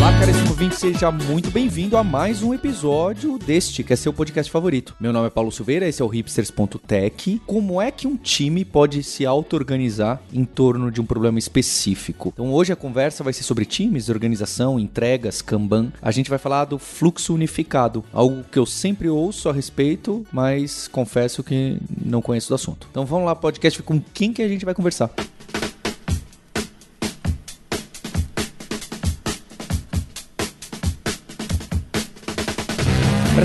Olá, caríssimo ouvinte, seja muito bem-vindo a mais um episódio deste, que é seu podcast favorito. Meu nome é Paulo Silveira, esse é o hipsters.tech. Como é que um time pode se auto-organizar em torno de um problema específico? Então, hoje a conversa vai ser sobre times, organização, entregas, Kanban. A gente vai falar do fluxo unificado, algo que eu sempre ouço a respeito, mas confesso que não conheço do assunto. Então, vamos lá, podcast, com quem que a gente vai conversar?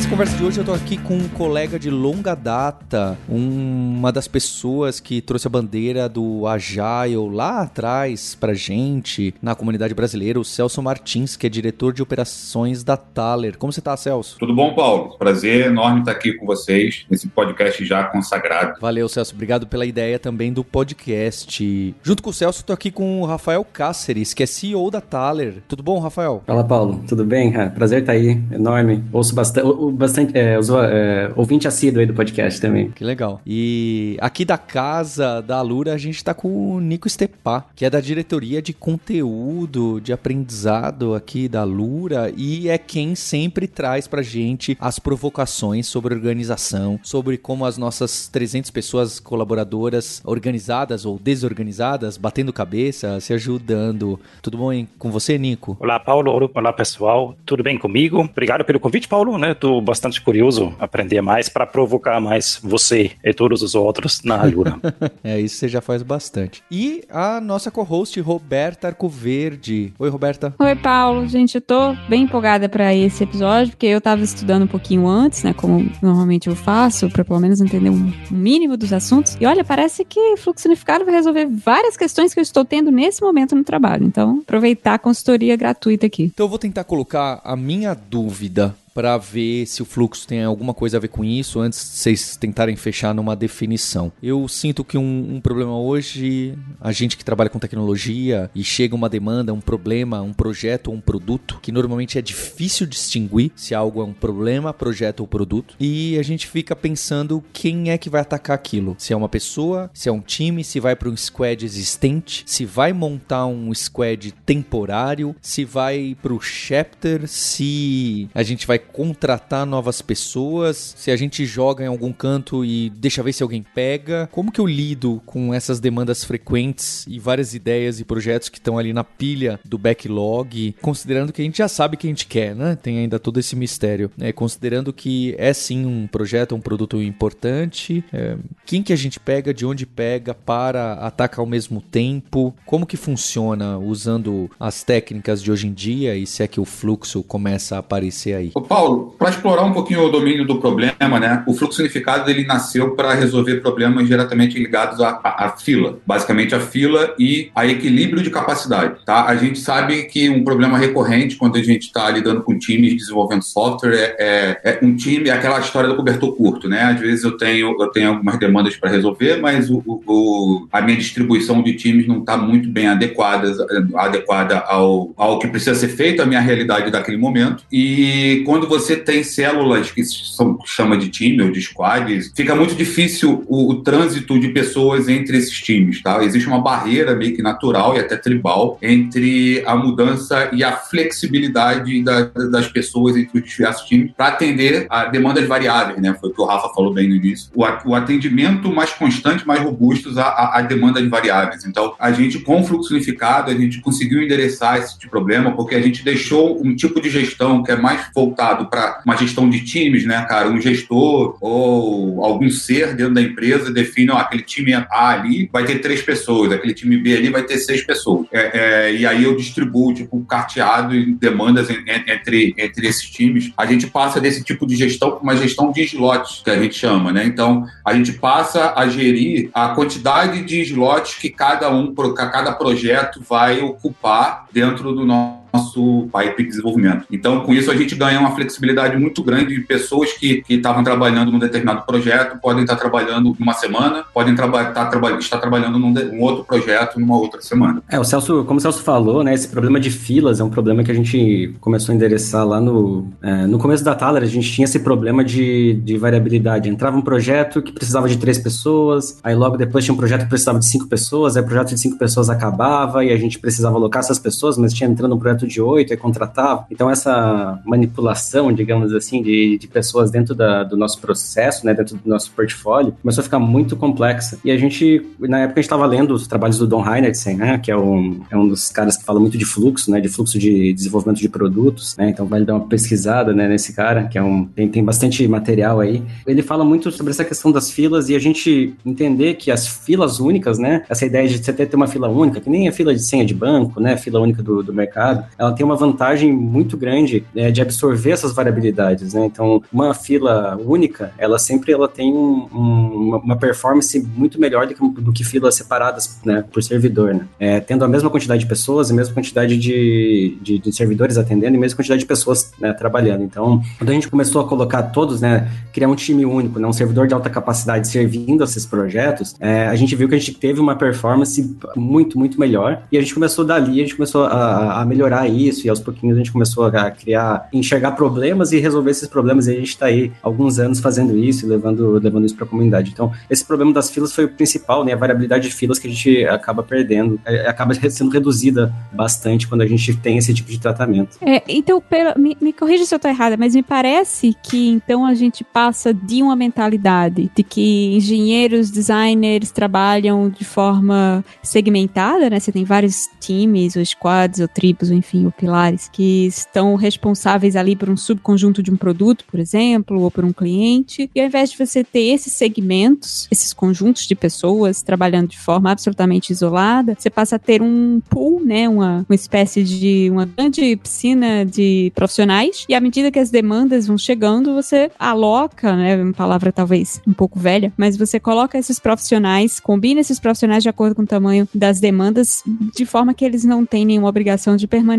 Essa conversa de hoje, eu estou aqui com um colega de longa data, uma das pessoas que trouxe a bandeira do Agile lá atrás pra gente, na comunidade brasileira, o Celso Martins, que é diretor de operações da Thaler. Como você está, Celso? Tudo bom, Paulo? Prazer enorme estar aqui com vocês, nesse podcast já consagrado. Valeu, Celso. Obrigado pela ideia também do podcast. Junto com o Celso, estou aqui com o Rafael Cáceres, que é CEO da Thaler. Tudo bom, Rafael? Fala, Paulo. Tudo bem? Prazer estar aí. Enorme. Ouço bastante bastante é, é, ouvinte assíduo aí do podcast também. Que legal. E aqui da casa da Alura a gente tá com o Nico Stepá, que é da diretoria de conteúdo, de aprendizado aqui da Alura e é quem sempre traz pra gente as provocações sobre organização, sobre como as nossas 300 pessoas colaboradoras organizadas ou desorganizadas, batendo cabeça, se ajudando. Tudo bom hein? com você, Nico? Olá, Paulo. Olá, pessoal. Tudo bem comigo? Obrigado pelo convite, Paulo, né? Tô bastante curioso aprender mais para provocar mais você e todos os outros na Alura. é, isso você já faz bastante. E a nossa co-host, Roberta Arcoverde. Oi, Roberta. Oi, Paulo. Gente, eu tô bem empolgada para esse episódio, porque eu tava estudando um pouquinho antes, né, como normalmente eu faço, para pelo menos entender um mínimo dos assuntos. E olha, parece que fluxo unificado vai resolver várias questões que eu estou tendo nesse momento no trabalho. Então, aproveitar a consultoria gratuita aqui. Então, eu vou tentar colocar a minha dúvida para ver se o fluxo tem alguma coisa a ver com isso antes de vocês tentarem fechar numa definição. Eu sinto que um, um, problema hoje, a gente que trabalha com tecnologia e chega uma demanda, um problema, um projeto ou um produto, que normalmente é difícil distinguir se algo é um problema, projeto ou produto, e a gente fica pensando quem é que vai atacar aquilo. Se é uma pessoa, se é um time, se vai para um squad existente, se vai montar um squad temporário, se vai para o chapter, se a gente vai contratar novas pessoas, se a gente joga em algum canto e deixa ver se alguém pega. Como que eu lido com essas demandas frequentes e várias ideias e projetos que estão ali na pilha do backlog, considerando que a gente já sabe o que a gente quer, né? Tem ainda todo esse mistério. É, considerando que é sim um projeto, um produto importante, é, quem que a gente pega, de onde pega, para atacar ao mesmo tempo, como que funciona usando as técnicas de hoje em dia e se é que o fluxo começa a aparecer aí? Opa, Paulo, para explorar um pouquinho o domínio do problema, né? O fluxo unificado ele nasceu para resolver problemas diretamente ligados à, à, à, fila, basicamente a fila e a equilíbrio de capacidade, tá? A gente sabe que um problema recorrente quando a gente está lidando com times desenvolvendo software é, é, é, um time, é aquela história do cobertor curto, né? Às vezes eu tenho eu tenho algumas demandas para resolver, mas o, o, a minha distribuição de times não está muito bem adequada, adequada ao, ao que precisa ser feito, à minha realidade daquele momento. E quando quando você tem células que são, chama de time ou de squads, fica muito difícil o, o, trânsito de pessoas entre esses times, tá? Existe uma barreira meio que natural e até tribal entre a mudança e a flexibilidade da, das pessoas entre os diversos times para atender a demandas variáveis, né? Foi o que o Rafa falou bem no início. O, o atendimento mais constante, mais robusto a, a, demandas variáveis. Então, a gente, com o fluxo unificado, a gente conseguiu endereçar esse tipo problema porque a gente deixou um tipo de gestão que é mais voltado voltado para uma gestão de times, né, cara? Um gestor ou algum ser dentro da empresa define, ó, aquele time A ali vai ter três pessoas, aquele time B ali vai ter seis pessoas. É, é, e aí eu distribuo, tipo, carteado e demandas entre, entre esses times. A gente passa desse tipo de gestão para uma gestão de slots, que a gente chama, né? Então, a gente passa a gerir a quantidade de slots que cada um, cada projeto vai ocupar dentro do nosso nosso pipe de desenvolvimento. Então, com isso, a gente ganha uma flexibilidade muito grande de pessoas que estavam trabalhando num determinado projeto, podem estar trabalhando numa semana, podem traba tá, traba estar trabalhando num, num, outro projeto numa outra semana. É, o Celso, como o Celso falou, né, esse problema de filas é um problema que a gente começou a endereçar lá no, é, no começo da Thaler, a gente tinha esse problema de, de variabilidade. Entrava um projeto que precisava de três pessoas, aí logo depois tinha um projeto que precisava de cinco pessoas, aí o projeto de cinco pessoas acabava e a gente precisava alocar essas pessoas, mas tinha entrando um projeto de oito e contratava. Então essa manipulação, digamos assim, de, de pessoas dentro da, do nosso processo, né, dentro do nosso portfólio, começou a ficar muito complexa. E a gente, na época, a gente estava lendo os trabalhos do Don Heinertsen, né, que é um, é um dos caras que fala muito de fluxo, né, de fluxo de desenvolvimento de produtos, né, então vale dar uma pesquisada, né, nesse cara, que é um, tem, tem bastante material aí. Ele fala muito sobre essa questão das filas e a gente entender que as filas únicas, né, essa ideia de você ter uma fila única, que nem a fila de senha de banco, né, fila única do, do mercado, ela tem uma vantagem muito grande né, de absorver essas variabilidades, né, então uma fila única, ela sempre ela tem um, uma performance muito melhor do que, do que filas separadas, né, por servidor, né, é, tendo a mesma quantidade de pessoas, a mesma quantidade de, de, de servidores atendendo e a mesma quantidade de pessoas né, trabalhando. Então, quando a gente começou a colocar todos, né, criar um time único, né, um servidor de alta capacidade servindo esses projetos, é, a gente viu que a gente teve uma performance muito, muito melhor e a gente começou dali, a gente começou a, a melhorar isso e aos pouquinhos a gente começou a criar, enxergar problemas e resolver esses problemas e a gente está aí alguns anos fazendo isso e levando, levando isso para a comunidade. Então, esse problema das filas foi o principal, né, a variabilidade de filas que a gente acaba perdendo, é, acaba sendo reduzida bastante quando a gente tem esse tipo de tratamento. É, então, pela, me, me corrija se eu estou errada, mas me parece que então a gente passa de uma mentalidade de que engenheiros, designers trabalham de forma segmentada, né? Você tem vários times, ou squads, ou tribos, ou enfim, ou pilares, que estão responsáveis ali por um subconjunto de um produto, por exemplo, ou por um cliente. E ao invés de você ter esses segmentos, esses conjuntos de pessoas trabalhando de forma absolutamente isolada, você passa a ter um pool, né? Uma, uma espécie de uma grande piscina de profissionais. E à medida que as demandas vão chegando, você aloca, né? Uma palavra talvez um pouco velha, mas você coloca esses profissionais, combina esses profissionais de acordo com o tamanho das demandas, de forma que eles não têm nenhuma obrigação de permanecer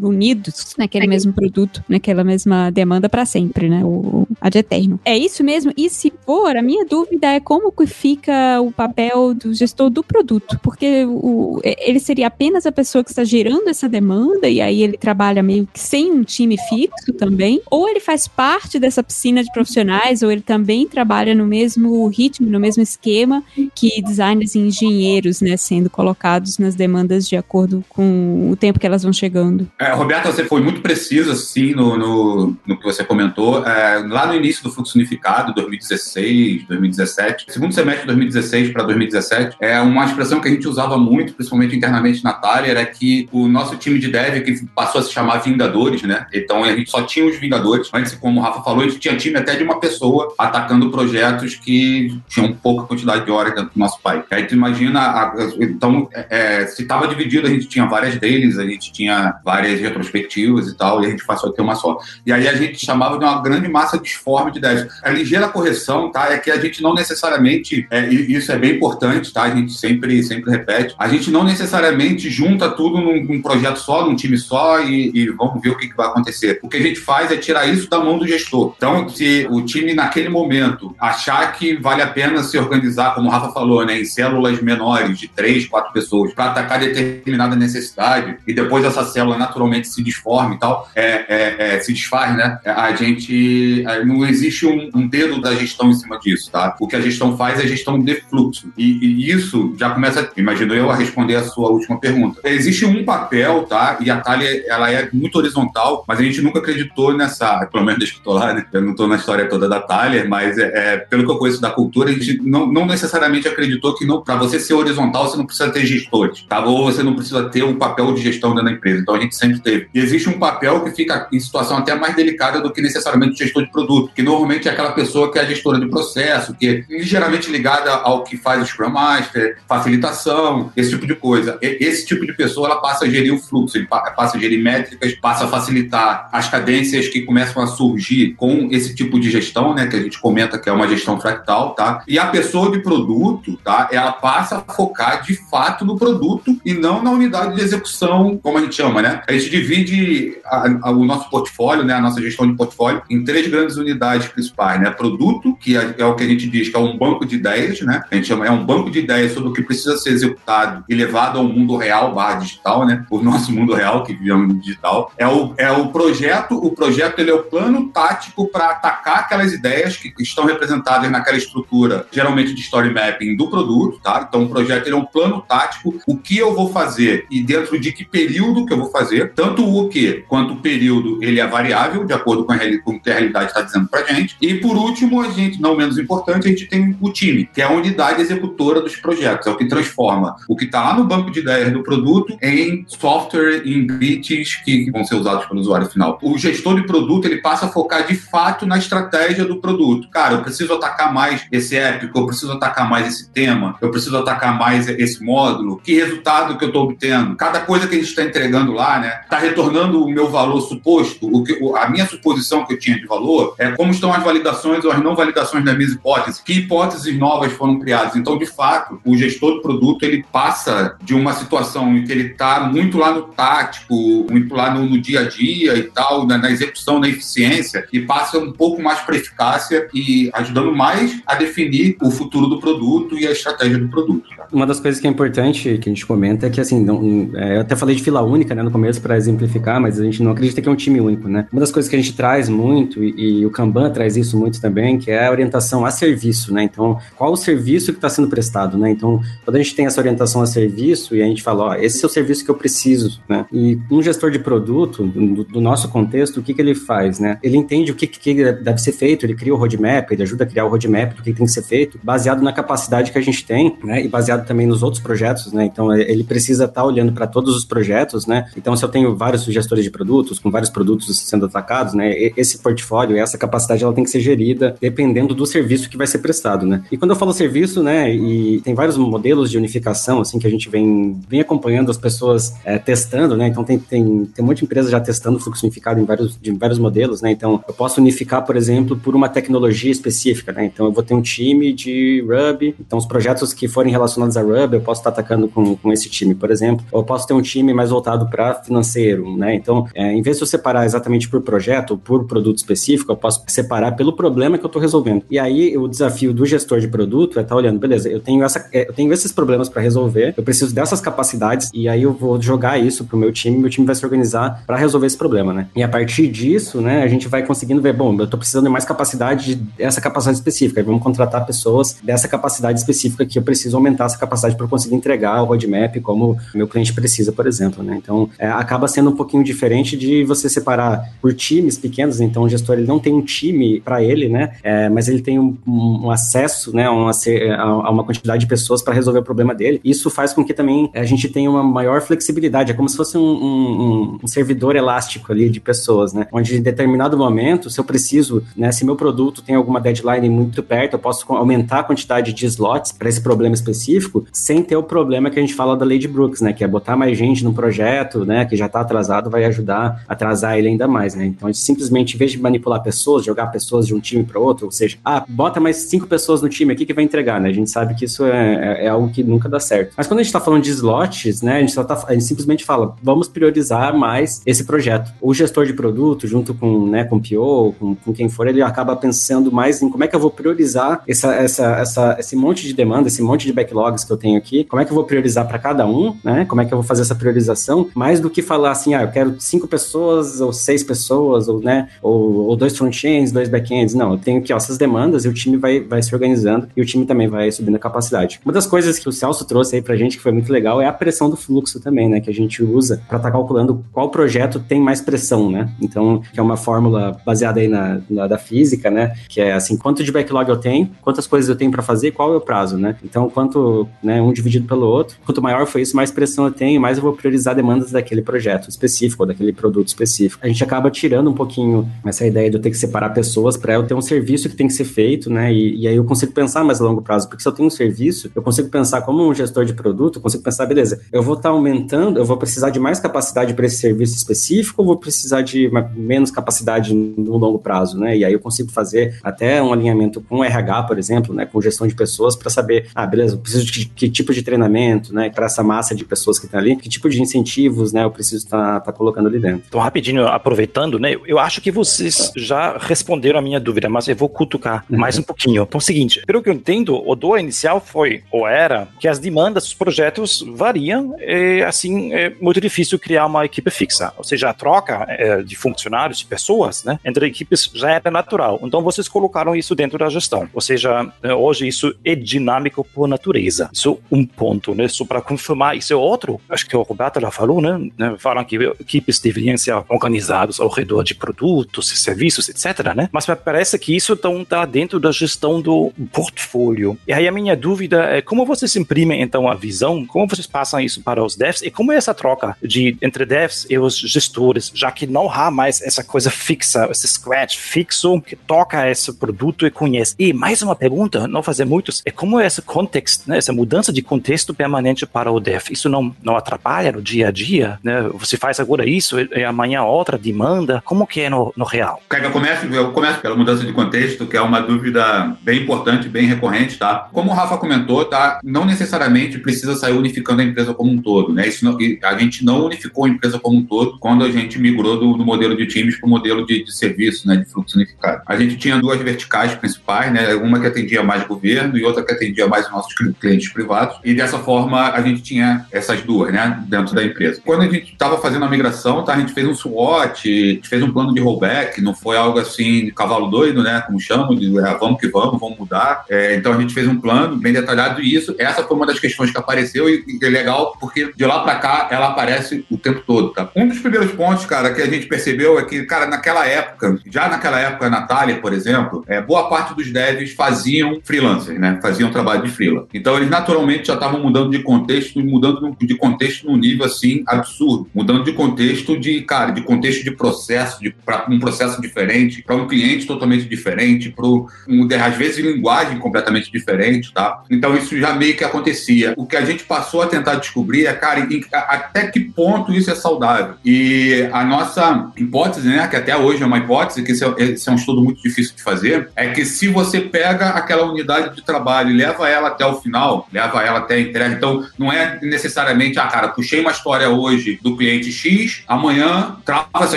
unidos naquele mesmo produto, naquela mesma demanda para sempre, né? O, ad eterno. É isso mesmo? E se for, a minha dúvida é como que fica o papel do gestor do produto, porque o, ele seria apenas a pessoa que está gerando essa demanda e aí ele trabalha meio que sem um time fixo também, ou ele faz parte dessa piscina de profissionais, ou ele também trabalha no mesmo ritmo, no mesmo esquema que designers e engenheiros, né, sendo colocados nas demandas de acordo com o tempo que elas vão chegando. É, você foi muito precisa, sim, no, no, no que você comentou. É, lá no início do Fluxo Unificado, 2016, 2017, segundo semestre de 2016 para 2017, é uma expressão que a gente usava muito, principalmente internamente na Thalia, era que o nosso time de dev, que passou a se chamar Vingadores, né? Então a gente só tinha os Vingadores. Antes, como o Rafa falou, a gente tinha time até de uma pessoa atacando projetos que tinham pouca quantidade de horas dentro do nosso pai. Aí tu imagina, a, então, é, se estava dividido, a gente tinha várias deles, a gente tinha várias retrospectivas e tal, e a gente passou a ter uma só. E aí a gente chamava de uma grande massa disforme de devs. A ligeira correção, tá? É que a gente não necessariamente, é, isso é bem importante, tá? A gente sempre, sempre repete, a gente não necessariamente junta tudo num, num projeto só, num time só e, e vamos ver o que, que vai acontecer. O que a gente faz é tirar isso da mão do gestor. Então, se o time naquele momento achar que vale a pena se organizar, como o Rafa falou, né, em células menores de três, quatro pessoas para atacar determinada necessidade e depois essa célula naturalmente se desforma e tal, é, é, é, se desfaz, né? A gente é, não existe um, um, dedo da gestão em cima disso, tá? O que a gestão faz é gestão de fluxo e, e isso já começa, imagino eu, a responder a sua última pergunta. Existe um papel, tá? E a Thalia, ela é muito horizontal, mas a gente nunca acreditou nessa, pelo menos desde que eu tô lá, né? Eu não tô na história toda da Thalia, mas é, é, pelo que eu conheço da cultura, a gente não, não necessariamente acreditou que para você ser horizontal você não precisa ter gestores, tá? Ou você não precisa ter um papel de gestão dentro da empresa. Então a gente sempre teve. E existe um papel que fica em situação até mais delicada do que necessariamente o gestor de produto, que normalmente é aquela pessoa que é a gestora de processo, que é ligeiramente ligada ao que faz o Scrum Master, facilitação, esse tipo de coisa. Esse tipo de pessoa ela passa a gerir o fluxo, ele passa a gerir métricas, passa a facilitar as cadências que começam a surgir com esse tipo de gestão, né, que a gente comenta que é uma gestão fractal, tá? E a pessoa de produto, tá? Ela passa a focar de fato no produto e não na unidade de execução, como a gente gente chama, né? A gente divide a, a, o nosso portfólio, né, a nossa gestão de portfólio, em três grandes unidades principais, né? Produto, que é, é, o que a gente diz que é um banco de ideias, né? A gente chama, é um banco de ideias sobre o que precisa ser executado e levado ao mundo real barra digital, né? O nosso mundo real, que vivemos digital. É o, é o projeto, o projeto ele é o plano tático para atacar aquelas ideias que estão representadas naquela estrutura, geralmente de story mapping do produto, tá? Então o projeto ele é um plano tático, o que eu vou fazer e dentro de que período que eu vou fazer, tanto o que quanto o período ele é variável, de acordo com, a, com o que a realidade está dizendo para gente. E por último, a gente, não menos importante, a gente tem o time, que é a unidade executora dos projetos, é o que transforma o que está lá no banco de ideias do produto em software, em bits que vão ser usados pelo usuário final. O gestor de produto ele passa a focar de fato na estratégia do produto. Cara, eu preciso atacar mais esse épico, eu preciso atacar mais esse tema, eu preciso atacar mais esse módulo. Que resultado que eu estou obtendo? Cada coisa que a gente está entregando lá, né, está retornando o meu valor suposto, o que, a minha suposição que eu tinha de valor é como estão as validações ou as não validações da minha hipótese, que hipóteses novas foram criadas. Então, de fato, o gestor do produto ele passa de uma situação em que ele está muito lá no tático, muito lá no, no dia a dia e tal, na, na, execução, na eficiência, e passa um pouco mais para eficácia e ajudando mais a definir o futuro do produto e a estratégia do produto. Tá? Uma das coisas que é importante que a gente comenta é que, assim, não, é, eu até falei de fila única né, no começo para exemplificar, mas a gente não acredita que é um time único, né? Uma das coisas que a gente traz muito, e, e o Kanban traz isso muito também, que é a orientação a serviço, né? Então, qual o serviço que está sendo prestado, né? Então, quando a gente tem essa orientação a serviço e a gente fala, ó, esse é o serviço que eu preciso, né? E um gestor de produto, do, do nosso contexto, o que, que ele faz, né? Ele entende o que, que deve ser feito, ele cria o roadmap, ele ajuda a criar o roadmap do que tem que ser feito, baseado na capacidade que a gente tem, né? E baseado também nos outros projetos, né? Então, ele precisa estar tá olhando para todos os projetos, né? Então, se eu tenho vários gestores de produtos, com vários produtos sendo atacados, né? Esse portfólio, essa capacidade, ela tem que ser gerida dependendo do serviço que vai ser prestado, né? E quando eu falo serviço, né? E tem vários modelos de unificação, assim, que a gente vem, vem acompanhando as pessoas é, testando, né? Então, tem, tem, tem muita empresa já testando fluxo unificado em vários, de vários modelos, né? Então, eu posso unificar, por exemplo, por uma tecnologia específica, né? Então, eu vou ter um time de Ruby, então os projetos que forem relacionados a Ruby, eu posso estar atacando com, com esse time, por exemplo. Ou eu posso ter um time mais voltado para financeiro, né? Então, é, em vez de eu separar exatamente por projeto ou por produto específico, eu posso separar pelo problema que eu estou resolvendo. E aí, o desafio do gestor de produto é estar tá olhando, beleza, eu tenho, essa, é, eu tenho esses problemas para resolver, eu preciso dessas capacidades, e aí eu vou jogar isso pro meu time, meu time vai se organizar para resolver esse problema, né? E a partir disso, né, a gente vai conseguindo ver, bom, eu estou precisando de mais capacidade dessa capacidade específica, vamos contratar pessoas dessa capacidade específica que eu preciso aumentar essa capacidade para conseguir entregar o roadmap como meu cliente precisa, por exemplo, né? Então, é, acaba sendo um pouquinho diferente de você separar por times pequenos, então o gestor ele não tem um time para ele, né? É, mas ele tem um, um acesso, né, um, a, uma quantidade de pessoas para resolver o problema dele. Isso faz com que também a gente tenha uma maior flexibilidade, é como se fosse um, um, um servidor elástico ali de pessoas, né? Onde em determinado momento, se eu preciso, né, se meu produto tem alguma deadline muito perto, eu posso aumentar a quantidade de slots para esse problema específico, sem ter o problema que a gente fala da Lady Brooks, né? Que é botar mais gente no projeto, né? Que já está atrasado, vai ajudar a atrasar ele ainda mais, né? Então, simplesmente, em vez de manipular pessoas, jogar pessoas de um time para outro, ou seja, ah, bota mais cinco pessoas no time aqui que vai entregar, né? A gente sabe que isso é, é, é algo que nunca dá certo. Mas quando a gente está falando de slots, né? A gente, só tá, a gente simplesmente fala, vamos priorizar mais esse projeto. O gestor de produto, junto com, né, com o PO, com, com quem for, ele acaba pensando mais em como é que eu vou priorizar essa, essa, essa, esse monte de demanda, esse monte de backlogs que eu tenho aqui, como é que eu vou priorizar para cada um, né? Como é que eu vou fazer essa priorização, mais do que falar assim, ah, eu quero cinco pessoas ou seis pessoas, ou, né, ou, ou dois front-ends, dois back-ends. Não, eu tenho aqui ó, essas demandas e o time vai, vai se organizando e o time também vai subindo a capacidade. Uma das coisas que o Celso trouxe aí pra gente que foi muito legal é a pressão do fluxo também, né? Que a gente usa para estar tá calculando qual projeto tem mais pressão, né? Então, que é uma fórmula baseada aí na, na da física, né? Que é assim, quanto de backlog eu tenho, quantas coisas eu tenho para fazer, qual é o prazo, né? Então, quanto, né, um dividido pelo outro, quanto maior foi isso, mais pressão eu tenho, mais eu vou priorizar demandas daquele projeto específico, ou daquele produto específico. A gente acaba tirando um pouquinho essa ideia de eu ter que separar pessoas para eu ter um serviço que tem que ser feito, né? E, e, aí eu consigo pensar mais a longo prazo, porque se eu tenho um serviço, eu consigo pensar como um gestor de produto, eu consigo pensar, beleza, eu vou estar tá aumentando, eu vou precisar de mais capacidade para esse serviço específico, ou vou precisar de menos capacidade no longo prazo, né? E aí eu consigo fazer até um alinhamento com o RH, por exemplo, né? Com gestão de pessoas para saber, ah, beleza, eu preciso de que, que tipo de treinamento, né? Para essa massa de pessoas que estão ali, que tipo de incentivo incentivos, né, eu preciso estar tá, tá colocando ali dentro. Então, rapidinho, aproveitando, né, eu acho que vocês já responderam a minha dúvida, mas eu vou cutucar uhum. mais um pouquinho. Então, é o seguinte, pelo que eu entendo, o dor inicial foi, ou era, que as demandas dos projetos variam e, assim, é muito difícil criar uma equipe fixa. Ou seja, a troca é, de funcionários, de pessoas, né, entre equipes já era natural. Então, vocês colocaram isso dentro da gestão. Ou seja, né, hoje isso é dinâmico por natureza. Isso é um ponto, né? Só para confirmar, isso é outro. Acho que o Roberto já falou, né? né falam que equipes deveriam ser organizadas ao redor de produtos serviços, etc, né? Mas parece que isso então está dentro da gestão do portfólio. E aí a minha dúvida é como vocês imprimem então a visão, como vocês passam isso para os devs e como é essa troca de entre devs e os gestores, já que não há mais essa coisa fixa, esse scratch fixo que toca esse produto e conhece. E mais uma pergunta, não fazer muitos, é como é esse contexto, né, essa mudança de contexto permanente para o dev, isso não, não atrapalha no dia a dia? Né? Você faz agora isso e amanhã outra demanda, como que é no, no real? Que eu comece? Eu começo pela mudança de contexto, que é uma dúvida bem importante, bem recorrente, tá? Como o Rafa comentou, tá? Não necessariamente precisa sair unificando a empresa como um todo, né? Isso não, a gente não unificou a empresa como um todo quando a gente migrou do, do modelo de times para o modelo de, de serviço, né? De fluxo unificado. A gente tinha duas verticais principais, né? Uma que atendia mais governo e outra que atendia mais os nossos clientes privados. E dessa forma a gente tinha essas duas, né? Dentro da empresa. Quando a gente estava fazendo a migração, tá? A gente fez um SWOT, a gente fez um plano de rollback, não foi algo assim, cavalo doido, né? Como chamam, de é, vamos que vamos, vamos mudar. É, então a gente fez um plano bem detalhado e isso, essa foi uma das questões que apareceu e, e é legal porque de lá para cá ela aparece o tempo todo, tá? Um dos primeiros pontos, cara, que a gente percebeu é que, cara, naquela época, já naquela época, a Natália, por exemplo, é, boa parte dos devs faziam freelancers, né? Faziam trabalho de freela. Então eles naturalmente já estavam mudando de contexto, mudando de contexto num nível assim absurdo, mudando de contexto de, cara, de contexto de processo, de para um processo diferente, para um cliente totalmente diferente, para um, às vezes linguagem completamente diferente, tá? Então isso já meio que acontecia. O que a gente passou a tentar descobrir é, cara, em, até que ponto isso é saudável. E a nossa hipótese, né, que até hoje é uma hipótese, que é, esse é um estudo muito difícil de fazer, é que se você pega aquela unidade de trabalho e leva ela até o final, leva ela até a entrega, então não é necessariamente, ah, cara, puxei uma história hoje do cliente X, amanhã trava essa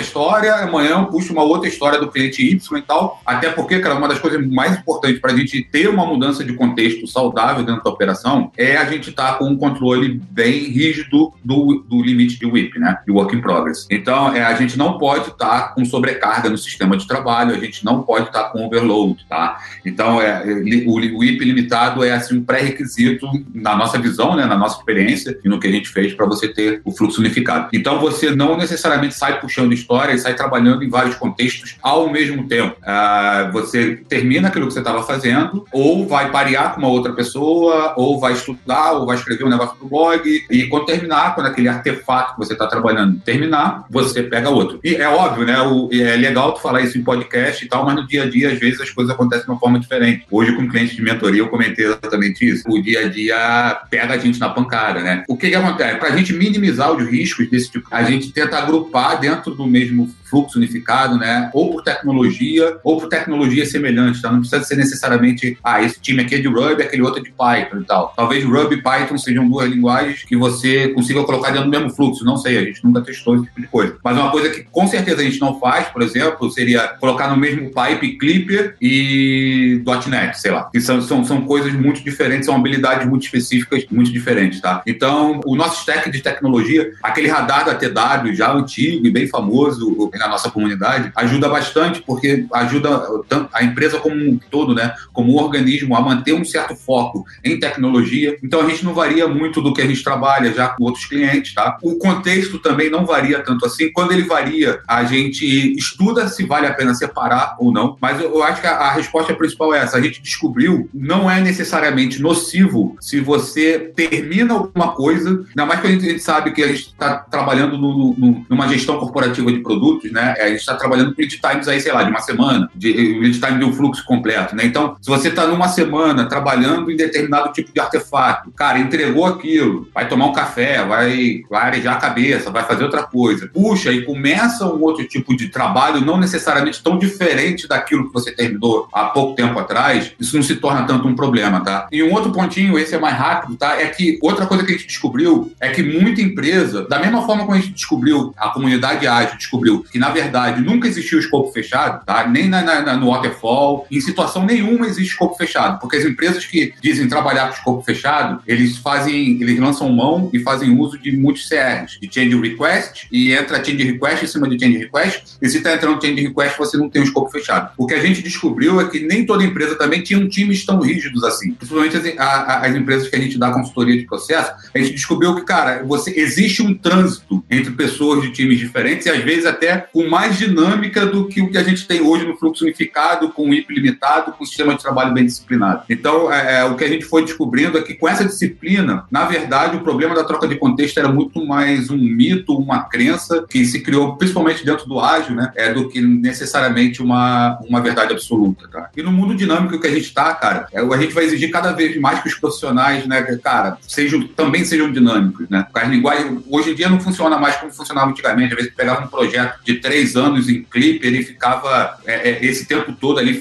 história, amanhã eu puxo uma outra história do cliente Y e tal, até porque, cara, uma das coisas mais importantes para a gente ter uma mudança de contexto saudável dentro da operação é a gente estar tá com um controle bem rígido do, do limite de WIP, né? De Work in Progress. Então, é, a gente não pode estar tá com sobrecarga no sistema de trabalho, a gente não pode estar tá com overload, tá? Então, é, o, o WIP limitado é assim um pré-requisito na nossa visão, né, na nossa experiência e no que a gente fez para você ter o fluxo unificado. Então, você não necessariamente sai puxando história e sai trabalhando em vários contextos ao mesmo tempo. Ah, você termina aquilo que você estava fazendo, ou vai parear com uma outra pessoa, ou vai estudar, ou vai escrever um negócio pro blog, e quando terminar, quando aquele artefato que você está trabalhando terminar, você pega outro. E é óbvio, né? O, é legal tu falar isso em podcast e tal, mas no dia a dia, às vezes, as coisas acontecem de uma forma diferente. Hoje, com cliente de mentoria, eu comentei exatamente isso. O dia a dia pega a gente na pancada, né? O que, que acontece? Para a gente minimizar os riscos desse tipo, a gente tenta agrupar dentro do mesmo fluxo unificado, né? Ou por tecnologia, ou por tecnologia semelhante, tá? Não precisa ser necessariamente, ah, esse time aqui é de Ruby, aquele outro é de Python e tal. Talvez Ruby e Python sejam duas linguagens que você consiga colocar dentro do mesmo fluxo, não sei, a gente nunca testou esse tipo de coisa. Mas uma coisa que com certeza a gente não faz, por exemplo, seria colocar no mesmo pipe Clipper e .NET, sei lá. Que são, são, são coisas muito diferentes, são habilidades muito específicas, muito diferentes, tá? Então, o nosso stack de tecnologia, aquele radar da TW já antigo e bem famoso, na nossa comunidade, ajuda bastante, porque ajuda a empresa como um todo, né, como um organismo, a manter um certo foco em tecnologia. Então a gente não varia muito do que a gente trabalha já com outros clientes, tá? O contexto também não varia tanto assim. Quando ele varia, a gente estuda se vale a pena separar ou não. Mas eu acho que a, resposta principal é essa. A gente descobriu não é necessariamente nocivo se você termina alguma coisa, ainda mais que a gente, a gente sabe que a gente está trabalhando no, no, numa gestão corporativa de produtos, né? A gente está trabalhando com lead times aí, sei lá, de uma semana, de lead time de um fluxo completo, né? Então, se você está numa semana trabalhando em determinado tipo de artefato, cara, entregou aquilo, vai tomar um café, vai, vai arejar a cabeça, vai fazer outra coisa, puxa e começa um outro tipo de trabalho, não necessariamente tão diferente daquilo que você terminou há pouco tempo atrás, isso não se torna tanto um problema, tá? E um outro pontinho, esse é mais rápido, tá? É que outra coisa que a gente descobriu é que muita empresa, da mesma forma como a gente descobriu, a comunidade ágil descobriu que, na verdade, nunca existiu escopo fechado, tá? Nem na, na, no waterfall, em situação nenhuma existe escopo fechado, porque as empresas que dizem trabalhar com escopo fechado, eles fazem, eles lançam mão e fazem uso de muitos CRs, de change request, e entra change request em cima de change request, e se está entrando change request, você não tem um escopo fechado. O que a gente descobriu é que nem toda empresa também tinha times tão rígidos assim. Principalmente as, a, as empresas que a gente dá consultoria de processo, a gente descobriu que, cara, você existe um trânsito entre pessoas de times diferentes e às vezes até com mais dinâmica do que o que a gente tem hoje no fluxo unificado, com o IP limitado, com o sistema de trabalho bem disciplinado. Então, é, é, o que a gente foi descobrindo é que com essa disciplina, na verdade, o problema da troca de contexto era muito mais um mito, uma crença que se criou principalmente dentro do ágil, né? É, do que necessariamente uma, uma verdade absoluta, tá? E no mundo dinâmico que a gente está, cara, é, a gente vai exigir cada vez mais que os profissionais, né, cara, sejam, também sejam dinâmicos, né? Porque a linguagem, hoje em dia não funciona mais como funcionava antigamente. Às vezes pegava um projeto de três anos em clipe, ele ficava é, é, esse tempo todo ali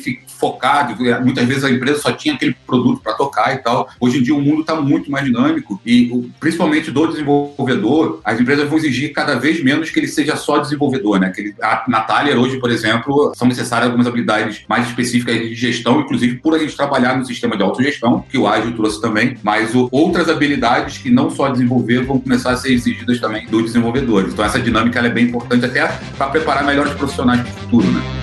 focado. Muitas vezes a empresa só tinha aquele produto para tocar e tal. Hoje em dia o mundo está muito mais dinâmico e, principalmente do desenvolvedor, as empresas vão exigir cada vez menos que ele seja só desenvolvedor, né? Que ele, a Natália hoje, por exemplo, são necessárias algumas habilidades mais específicas de gestão, inclusive por a gente trabalhar no sistema de autogestão, que o Ágil trouxe também, mas o, outras habilidades que não só desenvolver vão começar a ser exigidas também dos desenvolvedores. Então essa dinâmica é bem importante até para preparar melhores profissionais para o futuro, né?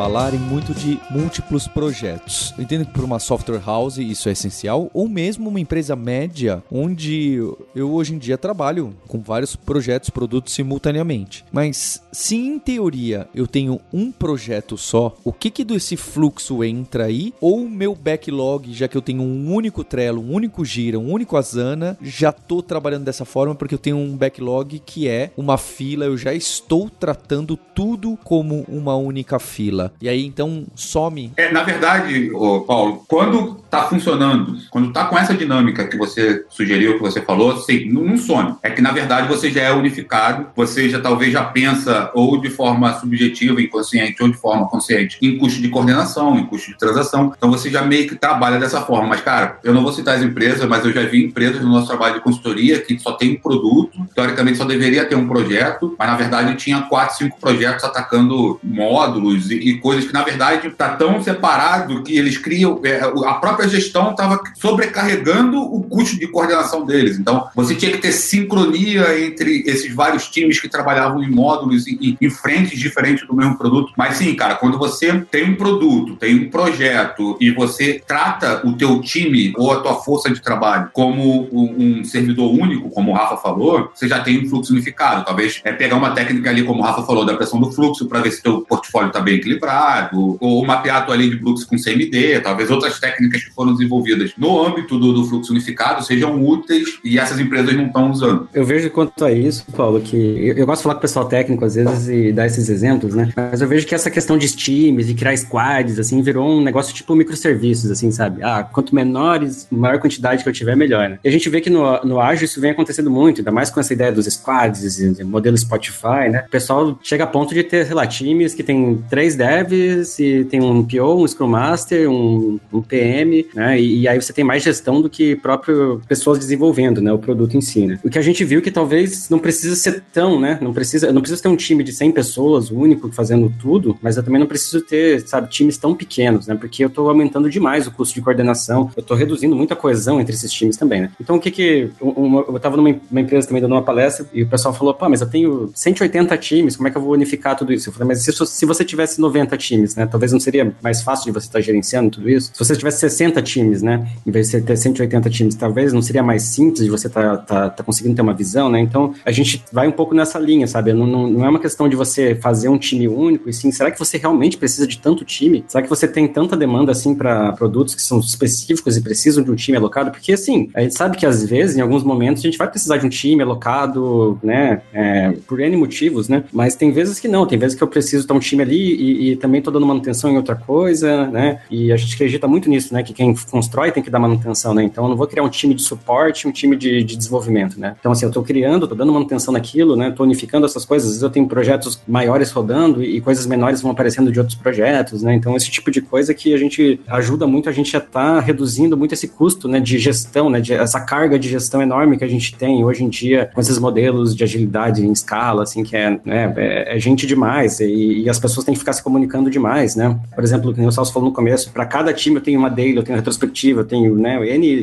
Falarem muito de múltiplos projetos. Eu entendo que para uma software house isso é essencial, ou mesmo uma empresa média, onde eu hoje em dia trabalho com vários projetos, produtos simultaneamente. Mas se em teoria eu tenho um projeto só, o que que desse fluxo entra aí? Ou meu backlog, já que eu tenho um único Trello, um único Gira, um único Asana, já estou trabalhando dessa forma porque eu tenho um backlog que é uma fila, eu já estou tratando tudo como uma única fila. E aí então some. É, na verdade, ô, Paulo, quando está funcionando, quando está com essa dinâmica que você sugeriu, que você falou, sim, não, não some. É que na verdade você já é unificado, você já talvez já pensa ou de forma subjetiva, inconsciente, ou de forma consciente, em custo de coordenação, em custo de transação. Então você já meio que trabalha dessa forma. Mas, cara, eu não vou citar as empresas, mas eu já vi empresas no nosso trabalho de consultoria que só tem um produto, teoricamente só deveria ter um projeto, mas na verdade tinha quatro, cinco projetos atacando módulos e, e coisas que, na verdade, está tão separado que eles criam. É, a própria gestão estava sobrecarregando o custo de coordenação deles. Então, você tinha que ter sincronia entre esses vários times que trabalhavam em módulos e em frentes diferentes do mesmo produto. Mas sim, cara, quando você tem um produto, tem um projeto e você trata o teu time ou a tua força de trabalho como um servidor único, como o Rafa falou, você já tem um fluxo unificado. Talvez é pegar uma técnica ali, como o Rafa falou, da pressão do fluxo para ver se teu portfólio está bem equilibrado equilibrado, ou a tua linha de fluxo com CMD, talvez outras técnicas que foram desenvolvidas no âmbito do, do fluxo unificado sejam úteis e essas empresas não estão usando. Eu vejo quanto a isso, Paulo, que eu, eu, gosto de falar com o pessoal técnico às vezes e dar esses exemplos, né? Mas eu vejo que essa questão de times e criar squads, assim, virou um negócio tipo microserviços, assim, sabe? Ah, quanto menores, maior quantidade que eu tiver, melhor, né? E a gente vê que no, no ágil isso vem acontecendo muito, ainda mais com essa ideia dos squads, modelo Spotify, né? O pessoal chega a ponto de ter, sei lá, times que tem três devs devs, e tem um PO, um Scrum Master, um, um PM, né? E, e, aí você tem mais gestão do que próprio pessoas desenvolvendo, né? O produto em si, né? O que a gente viu que talvez não precisa ser tão, né? Não precisa, não precisa ter um time de 100 pessoas, único, fazendo tudo, mas eu também não preciso ter, sabe, times tão pequenos, né? Porque eu tô aumentando demais o custo de coordenação, eu tô reduzindo muita coesão entre esses times também, né? Então, o que que... Uma, eu tava numa empresa também dando uma palestra e o pessoal falou, pô, mas eu tenho 180 times, como é que eu vou unificar tudo isso? Eu falei, mas se, se você tivesse 90 190 times, né? Talvez não seria mais fácil de você estar gerenciando tudo isso? Se você tivesse 60 times, né? Em vez de você ter 180 times, talvez não seria mais simples de você estar tá, tá, tá conseguindo ter uma visão, né? Então, a gente vai um pouco nessa linha, sabe? Não, não, não é uma questão de você fazer um time único, e sim, será que você realmente precisa de tanto time? Será que você tem tanta demanda, assim, para produtos que são específicos e precisam de um time alocado? Porque, assim, a gente sabe que às vezes, em alguns momentos, a gente vai precisar de um time alocado, né? É, por N motivos, né? Mas tem vezes que não, tem vezes que eu preciso estar um time ali e, e também tô dando manutenção em outra coisa, né? E a gente acredita muito nisso, né? Que quem constrói tem que dar manutenção, né? Então eu não vou criar um time de suporte, um time de, de desenvolvimento, né? Então, assim, eu tô criando, tô dando manutenção naquilo, né? Tô unificando essas coisas. Às vezes eu tenho projetos maiores rodando e coisas menores vão aparecendo de outros projetos, né? Então, esse tipo de coisa que a gente ajuda muito a gente a estar tá reduzindo muito esse custo, né? De gestão, né? De, essa carga de gestão enorme que a gente tem hoje em dia com esses modelos de agilidade em escala, assim, que é, né, é, é gente demais e, e, as pessoas têm que ficar se comunicando demais, né? Por exemplo, como o Salso falou no começo, para cada time eu tenho uma daily, eu tenho retrospectiva, eu tenho, né, N